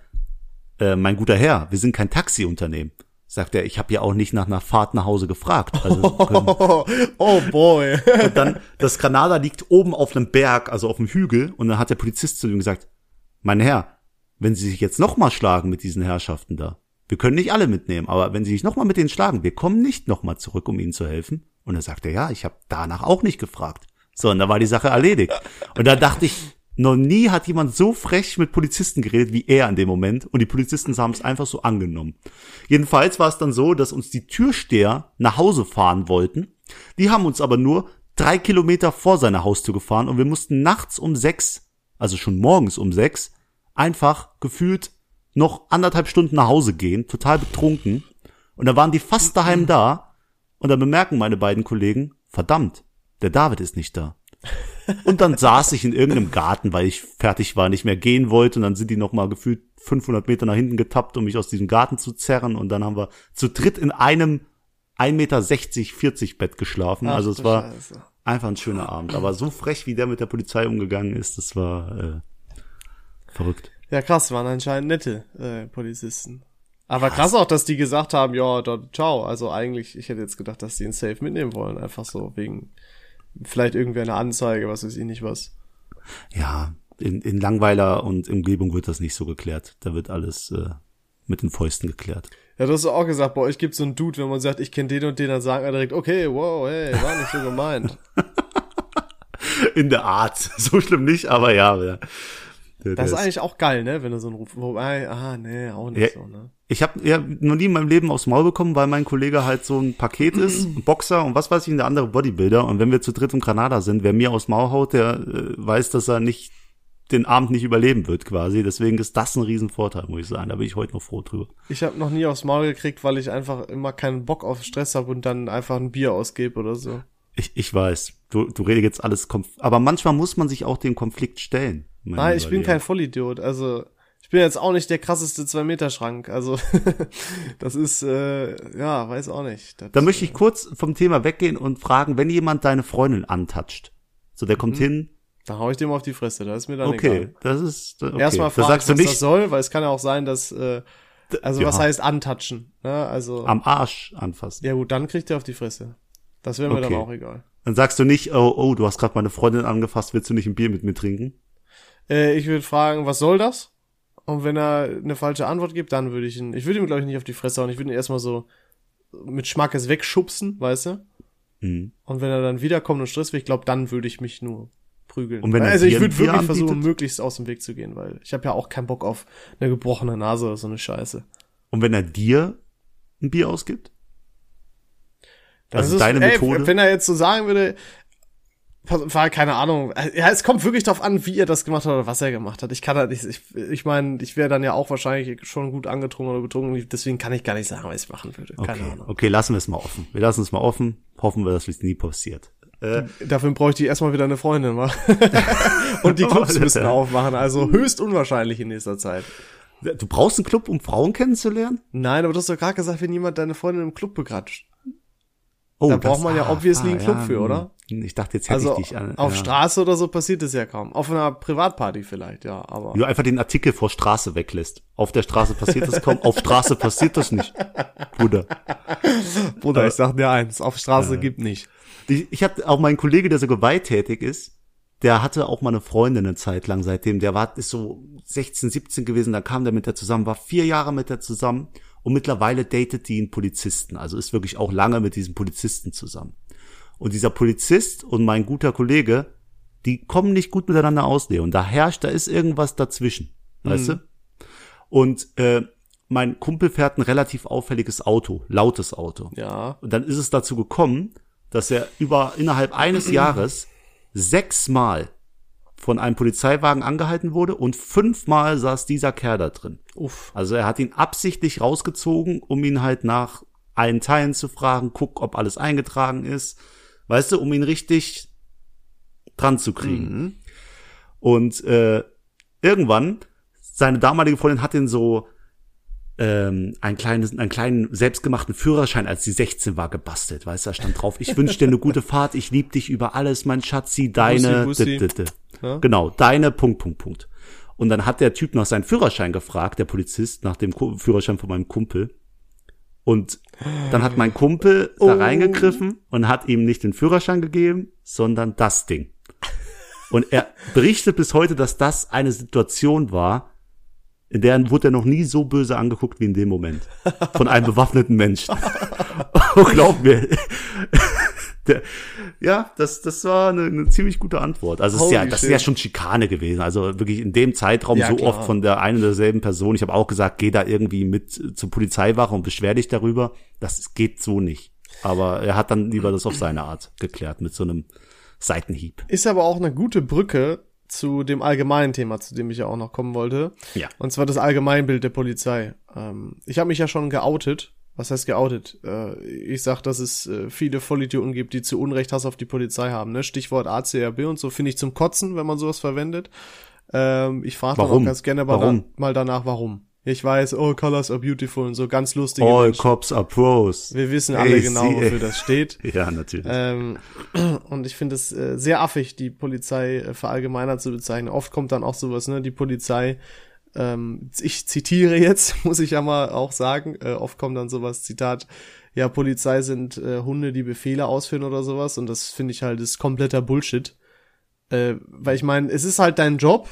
äh, mein guter Herr, wir sind kein Taxiunternehmen. Sagt er, ich habe ja auch nicht nach einer Fahrt nach Hause gefragt. Also Oh, oh boy. und dann, das Granada liegt oben auf einem Berg, also auf einem Hügel, und dann hat der Polizist zu ihm gesagt, mein Herr, wenn Sie sich jetzt nochmal schlagen mit diesen Herrschaften da, wir können nicht alle mitnehmen, aber wenn Sie sich nochmal mit denen schlagen, wir kommen nicht nochmal zurück, um Ihnen zu helfen. Und dann sagt er, ja, ich habe danach auch nicht gefragt. So, und da war die Sache erledigt. Und da dachte ich, noch nie hat jemand so frech mit Polizisten geredet wie er in dem Moment. Und die Polizisten haben es einfach so angenommen. Jedenfalls war es dann so, dass uns die Türsteher nach Hause fahren wollten. Die haben uns aber nur drei Kilometer vor seiner Haustür gefahren und wir mussten nachts um sechs, also schon morgens um sechs, einfach gefühlt noch anderthalb Stunden nach Hause gehen, total betrunken. Und da waren die fast daheim da. Und dann bemerken meine beiden Kollegen, verdammt, der David ist nicht da. Und dann saß ich in irgendeinem Garten, weil ich fertig war, nicht mehr gehen wollte. Und dann sind die noch mal gefühlt 500 Meter nach hinten getappt, um mich aus diesem Garten zu zerren. Und dann haben wir zu dritt in einem 1,60 Meter 40 Bett geschlafen. Ach also es war Scheiße. einfach ein schöner Abend. Aber so frech, wie der mit der Polizei umgegangen ist, das war äh, verrückt. Ja, krass, waren anscheinend nette äh, Polizisten. Aber krass auch, dass die gesagt haben, ja, da, ciao. Also eigentlich, ich hätte jetzt gedacht, dass die ihn safe mitnehmen wollen. Einfach so wegen vielleicht irgendwie eine Anzeige, was weiß ich nicht was. Ja, in, in Langweiler und Umgebung wird das nicht so geklärt. Da wird alles äh, mit den Fäusten geklärt. Ja, du hast auch gesagt, bei euch gibt's so einen Dude, wenn man sagt, ich kenne den und den, dann sagen wir direkt, okay, wow, hey, war nicht so gemeint. In der Art. So schlimm nicht, aber ja. ja. Der, Das ist der eigentlich auch geil, ne, wenn du so einen Ruf, wobei, ah, nee, auch nicht Ja. so, ne. Ich habe ja noch nie in meinem Leben aufs Maul bekommen, weil mein Kollege halt so ein Paket ist, ein Boxer und was weiß ich, der andere Bodybuilder. Und wenn wir zu dritt im Granada sind, wer mir aufs Maul haut, der äh, weiß, dass er nicht den Abend nicht überleben wird quasi. Deswegen ist das ein Riesenvorteil, muss ich sagen. Da bin ich heute noch froh drüber. Ich habe noch nie aufs Maul gekriegt, weil ich einfach immer keinen Bock auf Stress habe und dann einfach ein Bier ausgebe oder so. Ich, ich weiß, du, du redest jetzt alles, Konf aber manchmal muss man sich auch dem Konflikt stellen. Nein, ich bin kein Vollidiot. Also ich bin jetzt auch nicht der krasseste Zwei-Meter-Schrank. Also das ist, äh, ja, weiß auch nicht. Das, Da möchte ich kurz vom Thema weggehen und fragen, wenn jemand deine Freundin antatscht, so der kommt hin, Da hau ich dem auf die Fresse, da ist mir dann okay, Mhm. egal. das ist, okay. Erstmal da fragen, sagst du was das nicht soll, weil es kann ja auch sein, dass, äh, also ja. was heißt antatschen? Ne? Also, am Arsch anfassen. ja gut, dann kriegt er auf die Fresse. Das wäre mir dann Okay. auch egal. Dann sagst du nicht, oh, oh, du hast gerade meine Freundin angefasst, willst du nicht ein Bier mit mir trinken? Äh, ich würde fragen, was soll das? Und wenn er eine falsche Antwort gibt, dann würde ich ihn, ich würde ihm glaube ich nicht auf die Fresse hauen, ich würde ihn erstmal so mit Schmackes wegschubsen, weißt du? Mhm. Und wenn er dann wiederkommt und Stress will, ich glaube, dann würde ich mich nur prügeln. Und wenn also ich würde wirklich versuchen, anbietet? möglichst aus dem Weg zu gehen, weil ich habe ja auch keinen Bock auf eine gebrochene Nase oder so eine Scheiße. Und wenn er dir ein Bier ausgibt? Das Also ist, deine ey, Methode? Wenn er jetzt so sagen würde, war keine Ahnung. Ja, es kommt wirklich darauf an, wie er das gemacht hat oder was er gemacht hat. Ich kann halt nicht, ich, ich meine, ich wäre dann ja auch wahrscheinlich schon gut angetrunken oder betrunken, deswegen kann ich gar nicht sagen, was ich machen würde. Keine Okay, Ahnung. okay, lassen wir es mal offen. Wir lassen es mal offen. Hoffen wir, dass es nie passiert. Äh, Dafür bräuchte ich erstmal wieder eine Freundin, wa? Und die Clubs müssen aufmachen, also höchst unwahrscheinlich in nächster Zeit. du brauchst einen Club, um Frauen kennenzulernen? Nein, aber du hast doch gerade gesagt, wenn jemand deine Freundin im Club begratscht. Oh, Da braucht man ja obviously einen Club für, hm. oder? Ich dachte, jetzt hätte Also ich dich an. auf ja. Straße oder so passiert es ja kaum. Auf einer Privatparty vielleicht, ja, aber. Du einfach den Artikel vor Straße weglässt. Auf der Straße passiert das kaum, auf Straße passiert das nicht. Bruder. Bruder, ich sag dir eins, auf Straße gibt nicht. Ich, ich habe auch meinen Kollege, der so gewalttätig ist, der hatte auch mal eine Freundin eine Zeit lang seitdem. Der war ist so 16, 17 gewesen, da kam der mit der zusammen, war vier Jahre mit der zusammen und mittlerweile datet die einen Polizisten. Also ist wirklich auch lange mit diesem Polizisten zusammen. Und dieser Polizist und mein guter Kollege, die kommen nicht gut miteinander aus, Leo. Und da herrscht, da ist irgendwas dazwischen. Weißt du? Und äh, mein Kumpel fährt ein relativ auffälliges Auto, lautes Auto. Ja. Und dann ist es dazu gekommen, dass er über innerhalb eines Jahres sechsmal von einem Polizeiwagen angehalten wurde und fünfmal saß dieser Kerl da drin. Uff. Also er hat ihn absichtlich rausgezogen, um ihn halt nach allen Teilen zu fragen, guck, ob alles eingetragen ist. Weißt du, um ihn richtig dran zu kriegen. Und äh, irgendwann, seine damalige Freundin hat ihn so ähm, einen kleinen, einen kleinen selbstgemachten Führerschein, als sie 16 war, gebastelt. Weißt du, da stand drauf, ich wünsche dir eine gute Fahrt, ich liebe dich über alles, mein Schatzi, deine, Bussi, Bussi. Ja. genau, deine, Punkt, Punkt, Punkt. Und dann hat der Typ nach seinem Führerschein gefragt, der Polizist, nach dem Führerschein von meinem Kumpel. Und dann hat mein Kumpel da Oh. reingegriffen und hat ihm nicht den Führerschein gegeben, sondern das Ding. Und er berichtet bis heute, dass das eine Situation war, in der wurde er noch nie so böse angeguckt wie in dem Moment. Von einem bewaffneten Menschen. oh, glaub mir. Der, ja, das, das war eine, eine ziemlich gute Antwort. Also es ist ja, das ist ja shit. schon Schikane gewesen. Also wirklich in dem Zeitraum Ja, so klar. oft von der einen oder derselben Person. Ich habe auch gesagt, geh da irgendwie mit zur Polizeiwache und beschwer dich darüber. Das geht so nicht. Aber er hat dann lieber das auf seine Art geklärt mit so einem Seitenhieb. Ist aber auch eine gute Brücke zu dem allgemeinen Thema, zu dem ich ja auch noch kommen wollte. Ja. Und zwar das Allgemeinbild der Polizei. Ähm, ich habe mich ja schon geoutet. Was heißt geoutet? Äh, ich sag, dass es äh, viele Vollidioten gibt, die zu Unrecht Hass auf die Polizei haben. Ne? Stichwort ACRB und so finde ich zum Kotzen, wenn man sowas verwendet. Ähm, ich frage dann auch ganz gerne mal, Warum? da, mal danach, warum. Ich weiß, oh, Colors are beautiful und so ganz lustige All Menschen. cops are pros. Wir wissen alle Ey, genau, wofür das steht. Ja, natürlich. Ähm, und ich finde es äh, sehr affig, die Polizei äh, verallgemeinert zu bezeichnen. Oft kommt dann auch sowas, ne, die Polizei, ähm, ich zitiere jetzt, muss ich ja mal auch sagen, äh, oft kommt dann sowas, Zitat, ja, Polizei sind äh, Hunde, die Befehle ausführen oder sowas und das finde ich halt ist kompletter Bullshit. Äh, weil ich meine, es ist halt dein Job,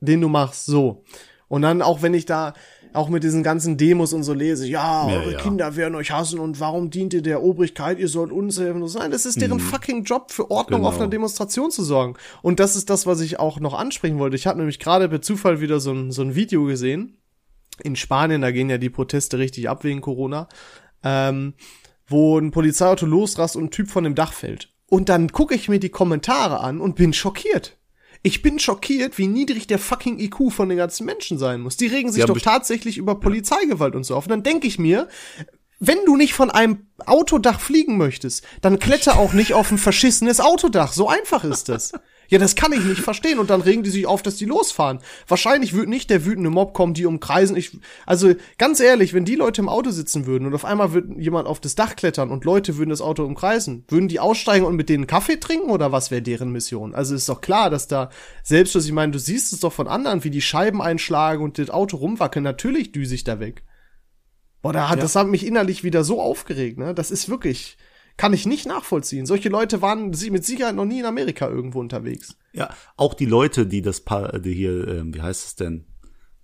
den du machst, so. Und dann auch wenn ich da auch mit diesen ganzen Demos und so lese, ja, Ja, eure ja. Kinder werden euch hassen und warum dient ihr der Obrigkeit, ihr sollt uns helfen. Nein, das ist deren fucking Job, für Ordnung Genau. auf einer Demonstration zu sorgen. Und das ist das, was ich auch noch ansprechen wollte. Ich habe nämlich gerade per Zufall wieder so ein, so ein Video gesehen. In Spanien, da gehen ja die Proteste richtig ab wegen Corona. Ähm, wo ein Polizeiauto losrast und ein Typ von dem Dach fällt. Und dann gucke ich mir die Kommentare an und bin schockiert. Ich bin schockiert, wie niedrig der fucking IQ von den ganzen Menschen sein muss. Die regen sich Ja, doch tatsächlich über Polizeigewalt und so auf. Und dann denke ich mir, wenn du nicht von einem Autodach fliegen möchtest, dann kletter auch nicht auf ein verschissenes Autodach. So einfach ist das. Ja, das kann ich nicht verstehen. Und dann regen die sich auf, dass die losfahren. Wahrscheinlich wird nicht der wütende Mob kommen, die umkreisen. Ich, also ganz ehrlich, wenn die Leute im Auto sitzen würden und auf einmal würde jemand auf das Dach klettern und Leute würden das Auto umkreisen, würden die aussteigen und mit denen Kaffee trinken oder was wäre deren Mission? Also ist doch klar, dass da selbst, was ich meine, du siehst es doch von anderen, wie die Scheiben einschlagen und das Auto rumwackeln. Natürlich düse ich da weg. Boah, da hat, das hat mich innerlich wieder so aufgeregt, ne? Das ist wirklich, kann ich nicht nachvollziehen. Solche Leute waren mit Sicherheit noch nie in Amerika irgendwo unterwegs. Ja, auch die Leute, die das Pa- die hier, ähm, wie heißt es denn,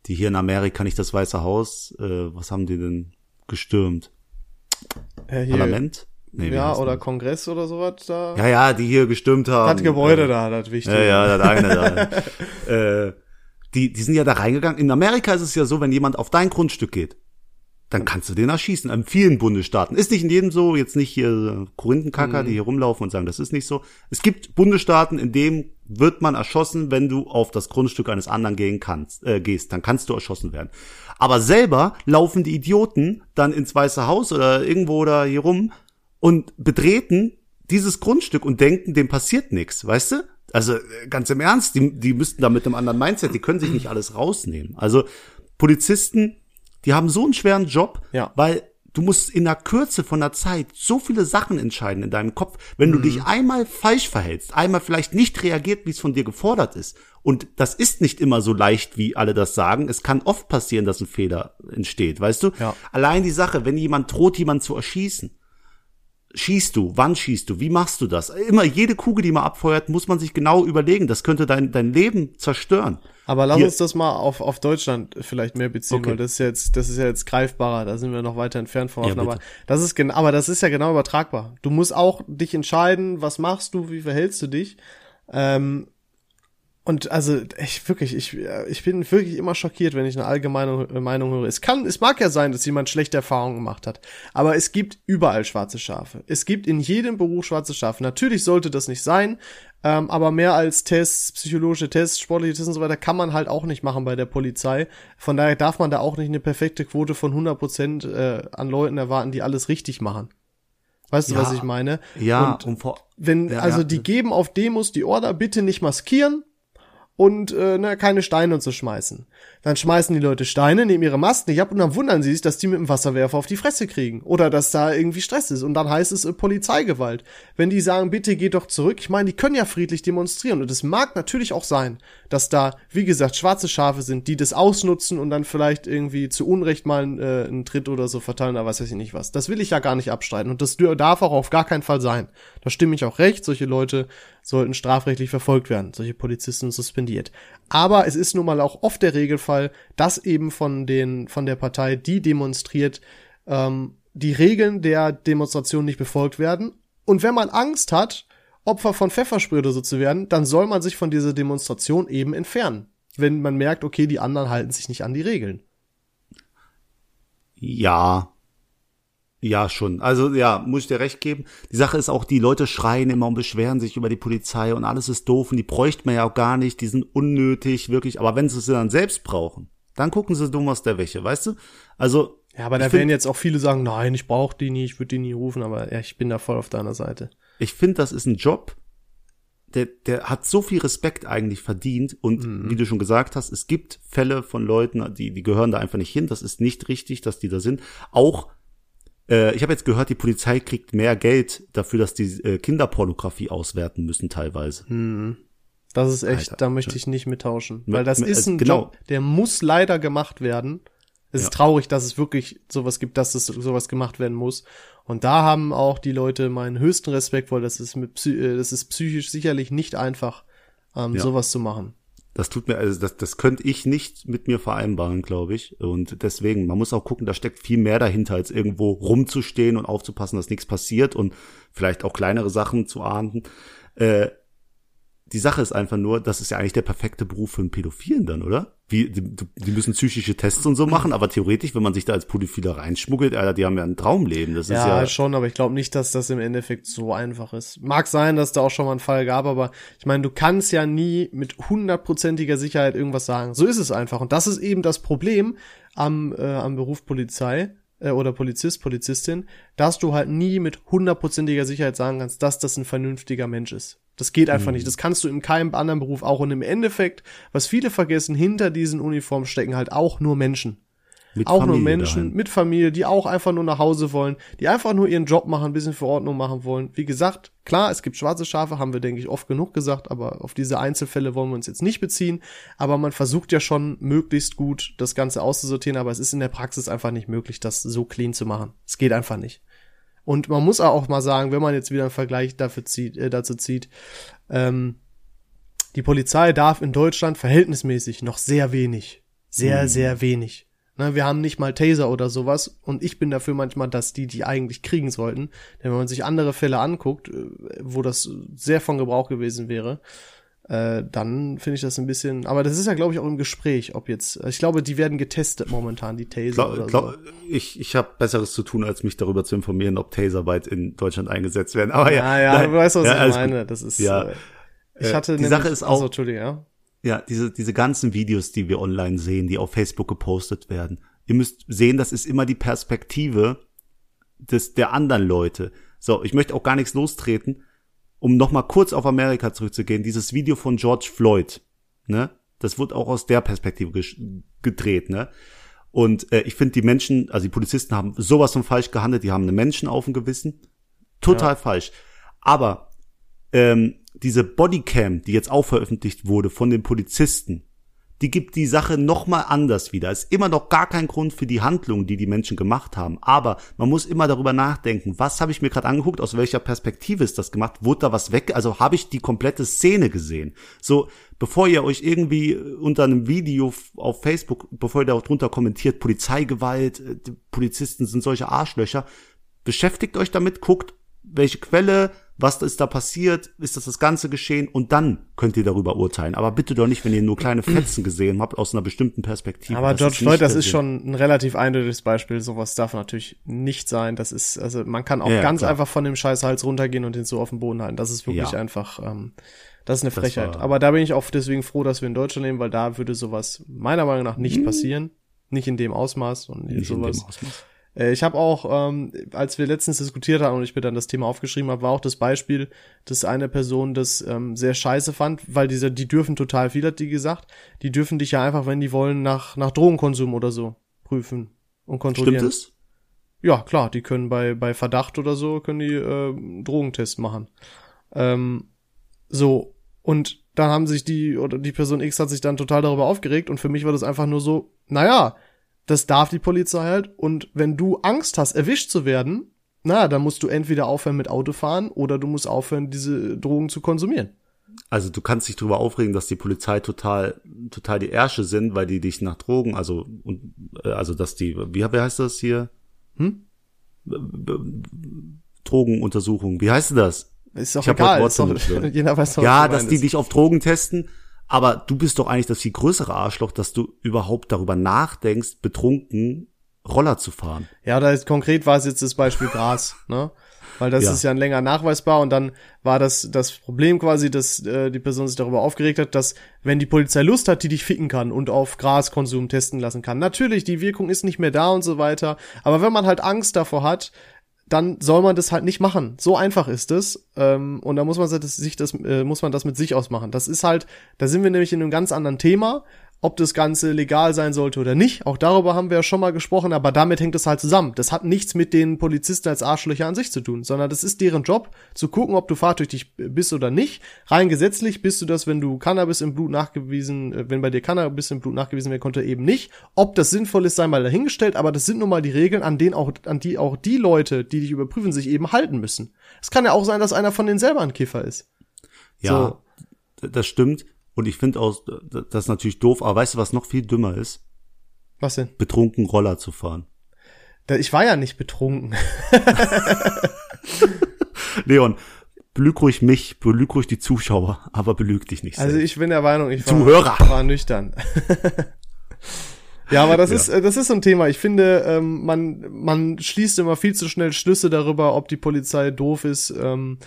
die hier in Amerika nicht das Weiße Haus, äh, was haben die denn gestürmt? Äh, Parlament? Nee, ja, oder das? Kongress oder sowas da. Ja, ja, die hier gestürmt haben. das Gebäude äh, da, das Wichtige. Ja, ja, das eine da. äh, die, die sind ja da reingegangen. In Amerika ist es ja so, wenn jemand auf dein Grundstück geht, dann kannst du den erschießen. In vielen Bundesstaaten. Ist nicht in jedem so, jetzt nicht hier äh, Korinthenkacker, die hier rumlaufen und sagen, das ist nicht so. Es gibt Bundesstaaten, in dem wird man erschossen, wenn du auf das Grundstück eines anderen gehen kannst, äh, gehst. Dann kannst du erschossen werden. Aber selber laufen die Idioten dann ins Weiße Haus oder irgendwo da hier rum und betreten dieses Grundstück und denken, dem passiert nichts, weißt du? Also äh, ganz im Ernst, die, die müssten da mit einem anderen Mindset, die können sich nicht alles rausnehmen. Also Polizisten, die haben so einen schweren Job, Ja. weil du musst in der Kürze von der Zeit so viele Sachen entscheiden in deinem Kopf. Wenn du dich einmal falsch verhältst, einmal vielleicht nicht reagiert, wie es von dir gefordert ist. Und das ist nicht immer so leicht, wie alle das sagen. Es kann oft passieren, dass ein Fehler entsteht, weißt du? Ja. Allein die Sache, wenn jemand droht, jemanden zu erschießen, schießt du? Wann schießt du? Wie machst du das? Immer jede Kugel, die man abfeuert, muss man sich genau überlegen. Das könnte dein, dein Leben zerstören. Aber lass Hier- uns das mal auf, auf Deutschland vielleicht mehr beziehen, Okay. weil das ist jetzt, das ist ja jetzt greifbarer, da sind wir noch weiter entfernt von. Ja, aber das ist genau, aber das ist ja genau übertragbar. Du musst auch dich entscheiden, was machst du, wie verhältst du dich. Ähm, und also ich wirklich, ich, ich bin wirklich immer schockiert, wenn ich eine allgemeine Meinung höre. Es kann, es mag ja sein, dass jemand schlechte Erfahrungen gemacht hat, aber es gibt überall schwarze Schafe. Es gibt in jedem Beruf schwarze Schafe. Natürlich sollte das nicht sein, ähm, aber mehr als Tests, psychologische Tests, sportliche Tests und so weiter kann man halt auch nicht machen bei der Polizei. Von daher darf man da auch nicht eine perfekte Quote von 100 Prozent äh, an Leuten erwarten, die alles richtig machen. Weißt du, Ja. was ich meine? Ja, Und und vor, wenn, Ja, also ja. die geben auf Demos die Order, bitte nicht maskieren und äh, ne, keine Steine und so schmeißen. Dann schmeißen die Leute Steine, nehmen ihre Masken nicht ab und dann wundern sie sich, dass die mit dem Wasserwerfer auf die Fresse kriegen. Oder dass da irgendwie Stress ist. Und dann heißt es äh, Polizeigewalt. Wenn die sagen, bitte geht doch zurück, ich meine, die können ja friedlich demonstrieren. Und es mag natürlich auch sein, dass da, wie gesagt, schwarze Schafe sind, die das ausnutzen und dann vielleicht irgendwie zu Unrecht mal äh, einen Tritt oder so verteilen, oder was weiß ich nicht was. Das will ich ja gar nicht abstreiten. Und das darf auch auf gar keinen Fall sein. Da stimme ich auch recht. Solche Leute sollten strafrechtlich verfolgt werden. Solche Polizisten suspendiert. Aber es ist nun mal auch oft der Regelfall, dass eben von den, von der Partei, die demonstriert, ähm, die Regeln der Demonstration nicht befolgt werden. Und wenn man Angst hat, Opfer von Pfefferspray oder so zu werden, dann soll man sich von dieser Demonstration eben entfernen. Wenn man merkt, okay, die anderen halten sich nicht an die Regeln. Ja. Ja, schon. Also ja, muss ich dir recht geben. Die Sache ist auch, die Leute schreien immer und beschweren sich über die Polizei und alles ist doof und die bräuchte man ja auch gar nicht, die sind unnötig, wirklich. Aber wenn sie sie dann selbst brauchen, dann gucken sie dumm aus der Wäsche, weißt du? Also. Ja, aber da find- werden jetzt auch viele sagen, nein, ich brauche die nie, ich würde die nie rufen, aber ja, ich bin da voll auf deiner Seite. ich finde, das ist ein Job, der, der hat so viel Respekt eigentlich verdient. Und Mhm. wie du schon gesagt hast, es gibt Fälle von Leuten, die, die gehören da einfach nicht hin. Das ist nicht richtig, dass die da sind. Auch, äh, ich habe jetzt gehört, die Polizei kriegt mehr Geld dafür, dass die äh, Kinderpornografie auswerten müssen teilweise. Das ist echt, Alter. da möchte ich nicht mittauschen. Mit- Weil das ist ein genau. Job, der muss leider gemacht werden. Es Ja. ist traurig, dass es wirklich sowas gibt, dass es sowas gemacht werden muss. Und da haben auch die Leute meinen höchsten Respekt, weil das ist mit äh, das ist psychisch sicherlich nicht einfach, ähm, Ja. sowas zu machen. Das tut mir, also das, das könnte ich nicht mit mir vereinbaren, glaube ich. Und deswegen, man muss auch gucken, da steckt viel mehr dahinter, als irgendwo rumzustehen und aufzupassen, dass nichts passiert und vielleicht auch kleinere Sachen zu ahnden. Äh, die Sache ist einfach nur, das ist ja eigentlich der perfekte Beruf für einen Pädophilen dann, oder? Wie, die, die müssen psychische Tests und so machen, aber theoretisch, wenn man sich da als Pädophiler reinschmuggelt, Alter, die haben ja ein Traumleben. Das ja, ist ja schon, aber ich glaube nicht, dass das im Endeffekt so einfach ist. Mag sein, dass da auch schon mal einen Fall gab, aber ich meine, du kannst ja nie mit hundertprozentiger Sicherheit irgendwas sagen. So ist es einfach. Und das ist eben das Problem am, äh, am Beruf Polizei äh, oder Polizist, Polizistin, dass du halt nie mit hundertprozentiger Sicherheit sagen kannst, dass das ein vernünftiger Mensch ist. Das geht einfach mhm. nicht. Das kannst du in keinem anderen Beruf auch. Und im Endeffekt, was viele vergessen, hinter diesen Uniformen stecken halt auch nur Menschen. Mit auch Familie nur Menschen daheim. mit Familie, die auch einfach nur nach Hause wollen, die einfach nur ihren Job machen, ein bisschen Verordnung machen wollen. Wie gesagt, klar, es gibt schwarze Schafe, haben wir, denke ich, oft genug gesagt, aber auf diese Einzelfälle wollen wir uns jetzt nicht beziehen. Aber man versucht ja schon möglichst gut, das Ganze auszusortieren, aber es ist in der Praxis einfach nicht möglich, das so clean zu machen. Es geht einfach nicht. Und man muss auch mal sagen, wenn man jetzt wieder einen Vergleich dafür zieht, äh, dazu zieht, ähm, die Polizei darf in Deutschland verhältnismäßig noch sehr wenig. Sehr, mhm. sehr wenig. Ne, wir haben nicht mal Taser oder sowas und ich bin dafür manchmal, dass die die eigentlich kriegen sollten. Denn wenn man sich andere Fälle anguckt, äh, wo das sehr von Gebrauch gewesen wäre, äh, dann finde ich das ein bisschen. Aber das ist ja, glaube ich, auch im Gespräch, ob jetzt. Ich glaube, die werden getestet momentan, die Taser. Glaub, oder glaub, so. Ich, ich habe Besseres zu tun, als mich darüber zu informieren, ob Taser bald in Deutschland eingesetzt werden. Aber ja, ja, ja du weißt, was ja, ich meine. Gut. Das ist. Ja. Äh, ich hatte die nämlich, Sache ist auch. Also, Entschuldigung, ja. Ja, diese, diese ganzen Videos, die wir online sehen, die auf Facebook gepostet werden. Ihr müsst sehen, das ist immer die Perspektive des, der anderen Leute. So, ich möchte auch gar nichts lostreten, um nochmal kurz auf Amerika zurückzugehen, dieses Video von George Floyd, ne? Das wird auch aus der Perspektive gedreht, ne? Und äh, ich finde, die Menschen, also die Polizisten haben sowas von falsch gehandelt, die haben einen Menschen auf dem Gewissen. Total ja. falsch. Aber ähm, diese Bodycam, die jetzt auch veröffentlicht wurde von den Polizisten, die gibt die Sache nochmal anders wieder. Ist immer noch gar kein Grund für die Handlung, die die Menschen gemacht haben. Aber man muss immer darüber nachdenken, was habe ich mir gerade angeguckt, aus welcher Perspektive ist das gemacht, wurde da was weg, also habe ich die komplette Szene gesehen. So, bevor ihr euch irgendwie unter einem Video auf Facebook, bevor ihr da drunter kommentiert, Polizeigewalt, äh, Polizisten sind solche Arschlöcher, beschäftigt euch damit, guckt, welche Quelle, was ist da passiert, ist das das ganze geschehen und dann könnt ihr darüber urteilen. Aber bitte doch nicht, wenn ihr nur kleine Fetzen gesehen habt aus einer bestimmten Perspektive. Aber das George Floyd, das ist schon ein relativ eindeutiges Beispiel. Sowas darf natürlich nicht sein. Das ist, also man kann auch ja, ganz klar. einfach von dem Scheißhals runtergehen und den so auf den Boden halten. Das ist wirklich ja. einfach, ähm, das ist eine Frechheit. Aber da bin ich auch deswegen froh, dass wir in Deutschland leben, weil da würde sowas meiner Meinung nach nicht hm. passieren. Nicht in dem Ausmaß und nicht sowas. In dem Ausmaß. Äh, ich habe auch, ähm, als wir letztens diskutiert haben und ich mir dann das Thema aufgeschrieben habe, war auch das Beispiel, dass eine Person das ähm, sehr scheiße fand, weil diese, die dürfen total viel, hat die gesagt. Die dürfen dich ja einfach, wenn die wollen, nach, nach Drogenkonsum oder so prüfen und kontrollieren. Stimmt es? Ja, klar, die können bei, bei Verdacht oder so, können die äh, Drogentest machen. Ähm, so, und dann haben sich die, oder die Person X hat sich dann total darüber aufgeregt und für mich war das einfach nur so, naja, das darf die Polizei halt. Und wenn du Angst hast, erwischt zu werden, na, dann musst du entweder aufhören mit Autofahren oder du musst aufhören, diese Drogen zu konsumieren. Also du kannst dich darüber aufregen, dass die Polizei total, total die Ärsche sind, weil die dich nach Drogen, also, und, äh, also dass die, wie, wie heißt das hier? Hm? Drogenuntersuchung, wie heißt das? Ist doch ich egal, ist doch, jeder weiß doch, Ja, dass die dich auf Drogen testen aber du bist doch eigentlich das viel größere Arschloch, dass du überhaupt darüber nachdenkst, betrunken Roller zu fahren. Ja, da ist konkret war es jetzt das Beispiel Gras, ne? Weil das ja. ist ja länger nachweisbar und dann war das das Problem quasi, dass äh, die Person sich darüber aufgeregt hat, dass wenn die Polizei Lust hat, die dich ficken kann und auf Graskonsum testen lassen kann. Natürlich, die Wirkung ist nicht mehr da und so weiter, aber wenn man halt Angst davor hat, dann soll man das halt nicht machen. So einfach ist es. Ähm, und da muss man sich das, äh, muss man das mit sich ausmachen. Das ist halt, da sind wir nämlich in einem ganz anderen Thema ob das Ganze legal sein sollte oder nicht. Auch darüber haben wir ja schon mal gesprochen, aber damit hängt es halt zusammen. Das hat nichts mit den Polizisten als Arschlöcher an sich zu tun, sondern das ist deren Job, zu gucken, ob du fahrtüchtig bist oder nicht. Rein gesetzlich bist du das, wenn du Cannabis im Blut nachgewiesen, äh, wenn bei dir Cannabis im Blut nachgewiesen werden konnte, eben nicht. Ob das sinnvoll ist, sei mal dahingestellt, aber das sind nun mal die Regeln, an denen auch, an die auch die Leute, die dich überprüfen, sich eben halten müssen. Es kann ja auch sein, dass einer von denen selber ein Kiffer ist. Ja, so. das stimmt. Und ich finde auch, das ist natürlich doof, aber weißt du, was noch viel dümmer ist? Was denn? Betrunken Roller zu fahren. Ich war ja nicht betrunken. Leon, belüg ruhig mich, belüg ruhig die Zuschauer, aber belüg dich nicht Also selbst. ich bin der Meinung, ich war, Zuhörer. war nüchtern. ja, aber das Ja. ist äh, das ist so ein Thema. Ich finde, ähm, man man schließt immer viel zu schnell Schlüsse darüber, ob die Polizei doof ist, ähm,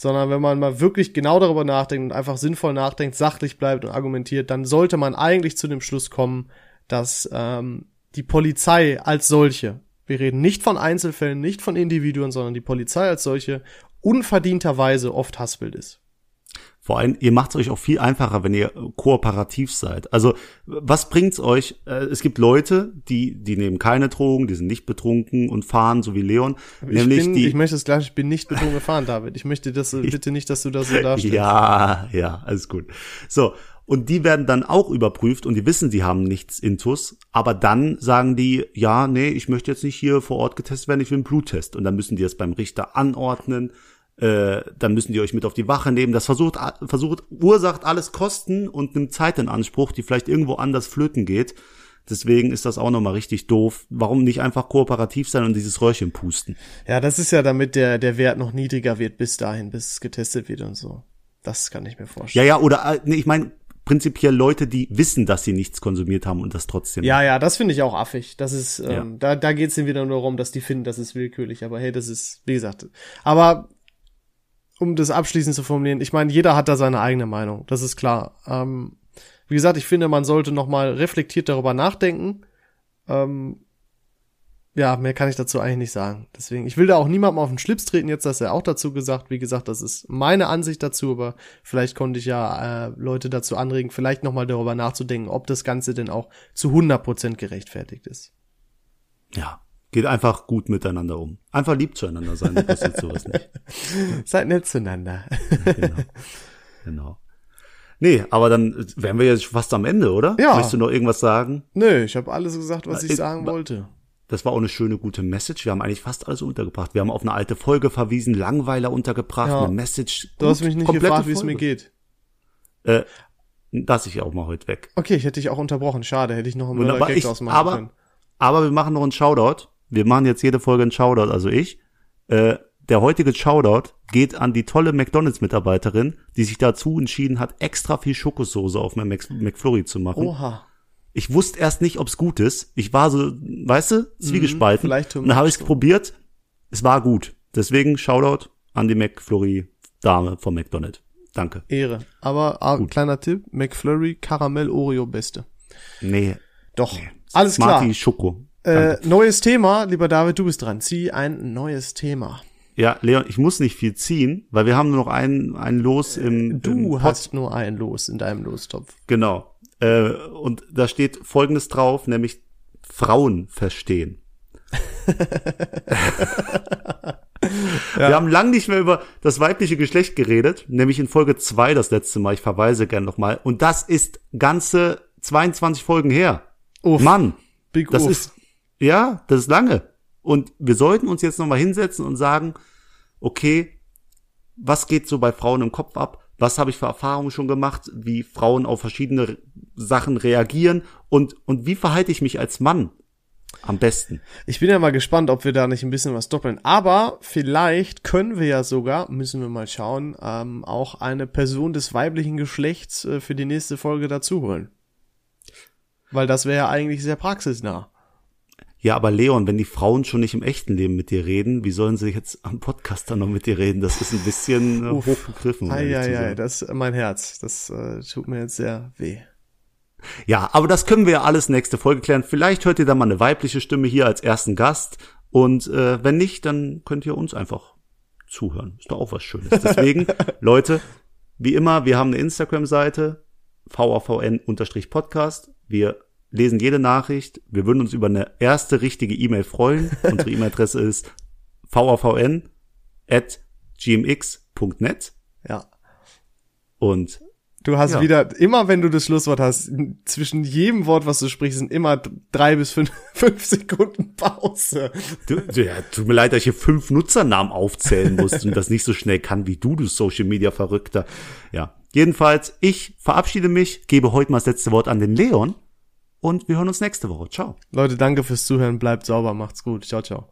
sondern wenn man mal wirklich genau darüber nachdenkt und einfach sinnvoll nachdenkt, sachlich bleibt und argumentiert, dann sollte man eigentlich zu dem Schluss kommen, dass ähm, die Polizei als solche, wir reden nicht von Einzelfällen, nicht von Individuen, sondern die Polizei als solche unverdienterweise oft Hassbild ist. Vor allem, ihr macht es euch auch viel einfacher, wenn ihr kooperativ seid. Also, was bringt's euch? Äh, Es gibt Leute, die, die nehmen keine Drogen, die sind nicht betrunken und fahren, so wie Leon. Ich, nämlich bin, die. ich möchte es gleich, ich bin nicht betrunken gefahren, David. Ich möchte das bitte nicht, dass du das so darstellst. Ja, ja, alles gut. So, und die werden dann auch überprüft und die wissen, die haben nichts Intus, aber dann sagen die, ja, nee, ich möchte jetzt nicht hier vor Ort getestet werden, ich will einen Bluttest. Und dann müssen die es beim Richter anordnen, äh, dann müssen die euch mit auf die Wache nehmen. Das versucht, versucht, ursacht alles Kosten und nimmt Zeit in Anspruch, die vielleicht irgendwo anders flöten geht. Deswegen ist das auch nochmal richtig doof. Warum nicht einfach kooperativ sein und dieses Röhrchen pusten? Ja, das ist ja damit der, der Wert noch niedriger wird bis dahin, bis es getestet wird und so. Das kann ich mir Ja, vorstellen. ja, oder, äh, nee, ich meine, prinzipiell Leute, die wissen, dass sie nichts konsumiert haben und das trotzdem. Ja, ja, das finde ich auch affig. Das ist, ähm, Ja. da, da geht's dann wieder nur darum, dass die finden, das ist willkürlich. Aber hey, das ist, wie gesagt. Aber um das abschließend zu formulieren, ich meine, jeder hat da seine eigene Meinung. Das ist klar. Ähm, wie gesagt, ich finde, man sollte noch mal reflektiert darüber nachdenken. Ähm, ja, mehr kann ich dazu eigentlich nicht sagen. Deswegen, ich will da auch niemandem auf den Schlips treten, jetzt das er auch dazu gesagt. Wie gesagt, das ist meine Ansicht dazu, aber vielleicht konnte ich ja äh, Leute dazu anregen, vielleicht noch mal darüber nachzudenken, ob das Ganze denn auch zu 100% gerechtfertigt ist. Ja. Geht einfach gut miteinander um. Einfach lieb zueinander sein, passiert sowas nicht. Seid nett zueinander. Genau. genau. Nee, aber dann wären wir jetzt fast am Ende, oder? Ja. Möchtest du noch irgendwas sagen? Nö, ich habe alles gesagt, was ich Äh, sagen wollte. Das war auch eine schöne, gute Message. Wir haben eigentlich fast alles untergebracht. Wir haben auf eine alte Folge verwiesen, Langweiler untergebracht, Ja. eine Message. Du hast mich nicht gefragt, wie es mir geht. Äh, lass ich auch mal heute weg. Okay, ich hätte dich auch unterbrochen. Schade, hätte ich noch einen Wunderbar. Ich, draus machen aber, können. aber wir machen noch einen Shoutout. Wir machen jetzt jede Folge einen Shoutout, also ich. Äh, der heutige Shoutout geht an die tolle McDonalds-Mitarbeiterin, die sich dazu entschieden hat, extra viel Schokosoße auf mein Mac McFlurry zu machen. Oha. Ich wusste erst nicht, ob's gut ist. Ich war so, weißt du, zwiegespalten. Mhm, vielleicht Und dann habe much ich's probiert. Es war gut. Deswegen Shoutout an die McFlurry-Dame vom McDonald's. Danke. Ehre. Aber ah, kleiner Tipp, McFlurry Karamell Oreo beste. Nee. Doch. Alles Smarty klar. Schoko. Äh, neues Thema, lieber David, du bist dran. Zieh ein neues Thema. Ja, Leon, ich muss nicht viel ziehen, weil wir haben nur noch ein, ein Los im, im Du Pod- hast nur ein Los in deinem Lostopf. Genau. Äh, und da steht Folgendes drauf, nämlich Frauen verstehen. Wir haben lang nicht mehr über das weibliche Geschlecht geredet, nämlich in Folge 2 das letzte Mal. Ich verweise gern nochmal. Und das ist ganze 22 Folgen her. Uff. Mann, Big das Uff. ist, ja, das ist lange. Und wir sollten uns jetzt nochmal hinsetzen und sagen, okay, was geht so bei Frauen im Kopf ab? Was habe ich für Erfahrungen schon gemacht, wie Frauen auf verschiedene Sachen reagieren und, und wie verhalte ich mich als Mann am besten? Ich bin ja mal gespannt, ob wir da nicht ein bisschen was doppeln. Aber vielleicht können wir ja sogar, müssen wir mal schauen, ähm, auch eine Person des weiblichen Geschlechts äh, für die nächste Folge dazu holen. Weil das wäre ja eigentlich sehr praxisnah. Ja, aber Leon, wenn die Frauen schon nicht im echten Leben mit dir reden, wie sollen sie jetzt am Podcast dann noch mit dir reden? Das ist ein bisschen äh, hochgegriffen. zu Eieiei, sein. das ist mein Herz. Das äh, tut mir jetzt sehr weh. Ja, aber das können wir ja alles nächste Folge klären. Vielleicht hört ihr dann mal eine weibliche Stimme hier als ersten Gast. Und äh, wenn nicht, dann könnt ihr uns einfach zuhören. Ist doch auch was Schönes. Deswegen, Leute, wie immer, wir haben eine Instagram-Seite, VAVN-Podcast. Wir lesen jede Nachricht. Wir würden uns über eine erste richtige E-Mail freuen. Unsere E-Mail-Adresse ist vavn at gmx.net. Ja. Und Du hast Ja. wieder, immer wenn du das Schlusswort hast, zwischen jedem Wort, was du sprichst, sind immer drei bis fünf, fünf Sekunden Pause. Du, ja, tut mir leid, dass ich hier fünf Nutzernamen aufzählen muss und das nicht so schnell kann wie du, du Social Media Verrückter. Ja. Jedenfalls, ich verabschiede mich, gebe heute mal das letzte Wort an den Leon und wir hören uns nächste Woche. Ciao. Leute, danke fürs Zuhören, bleibt sauber, macht's gut. Ciao, ciao.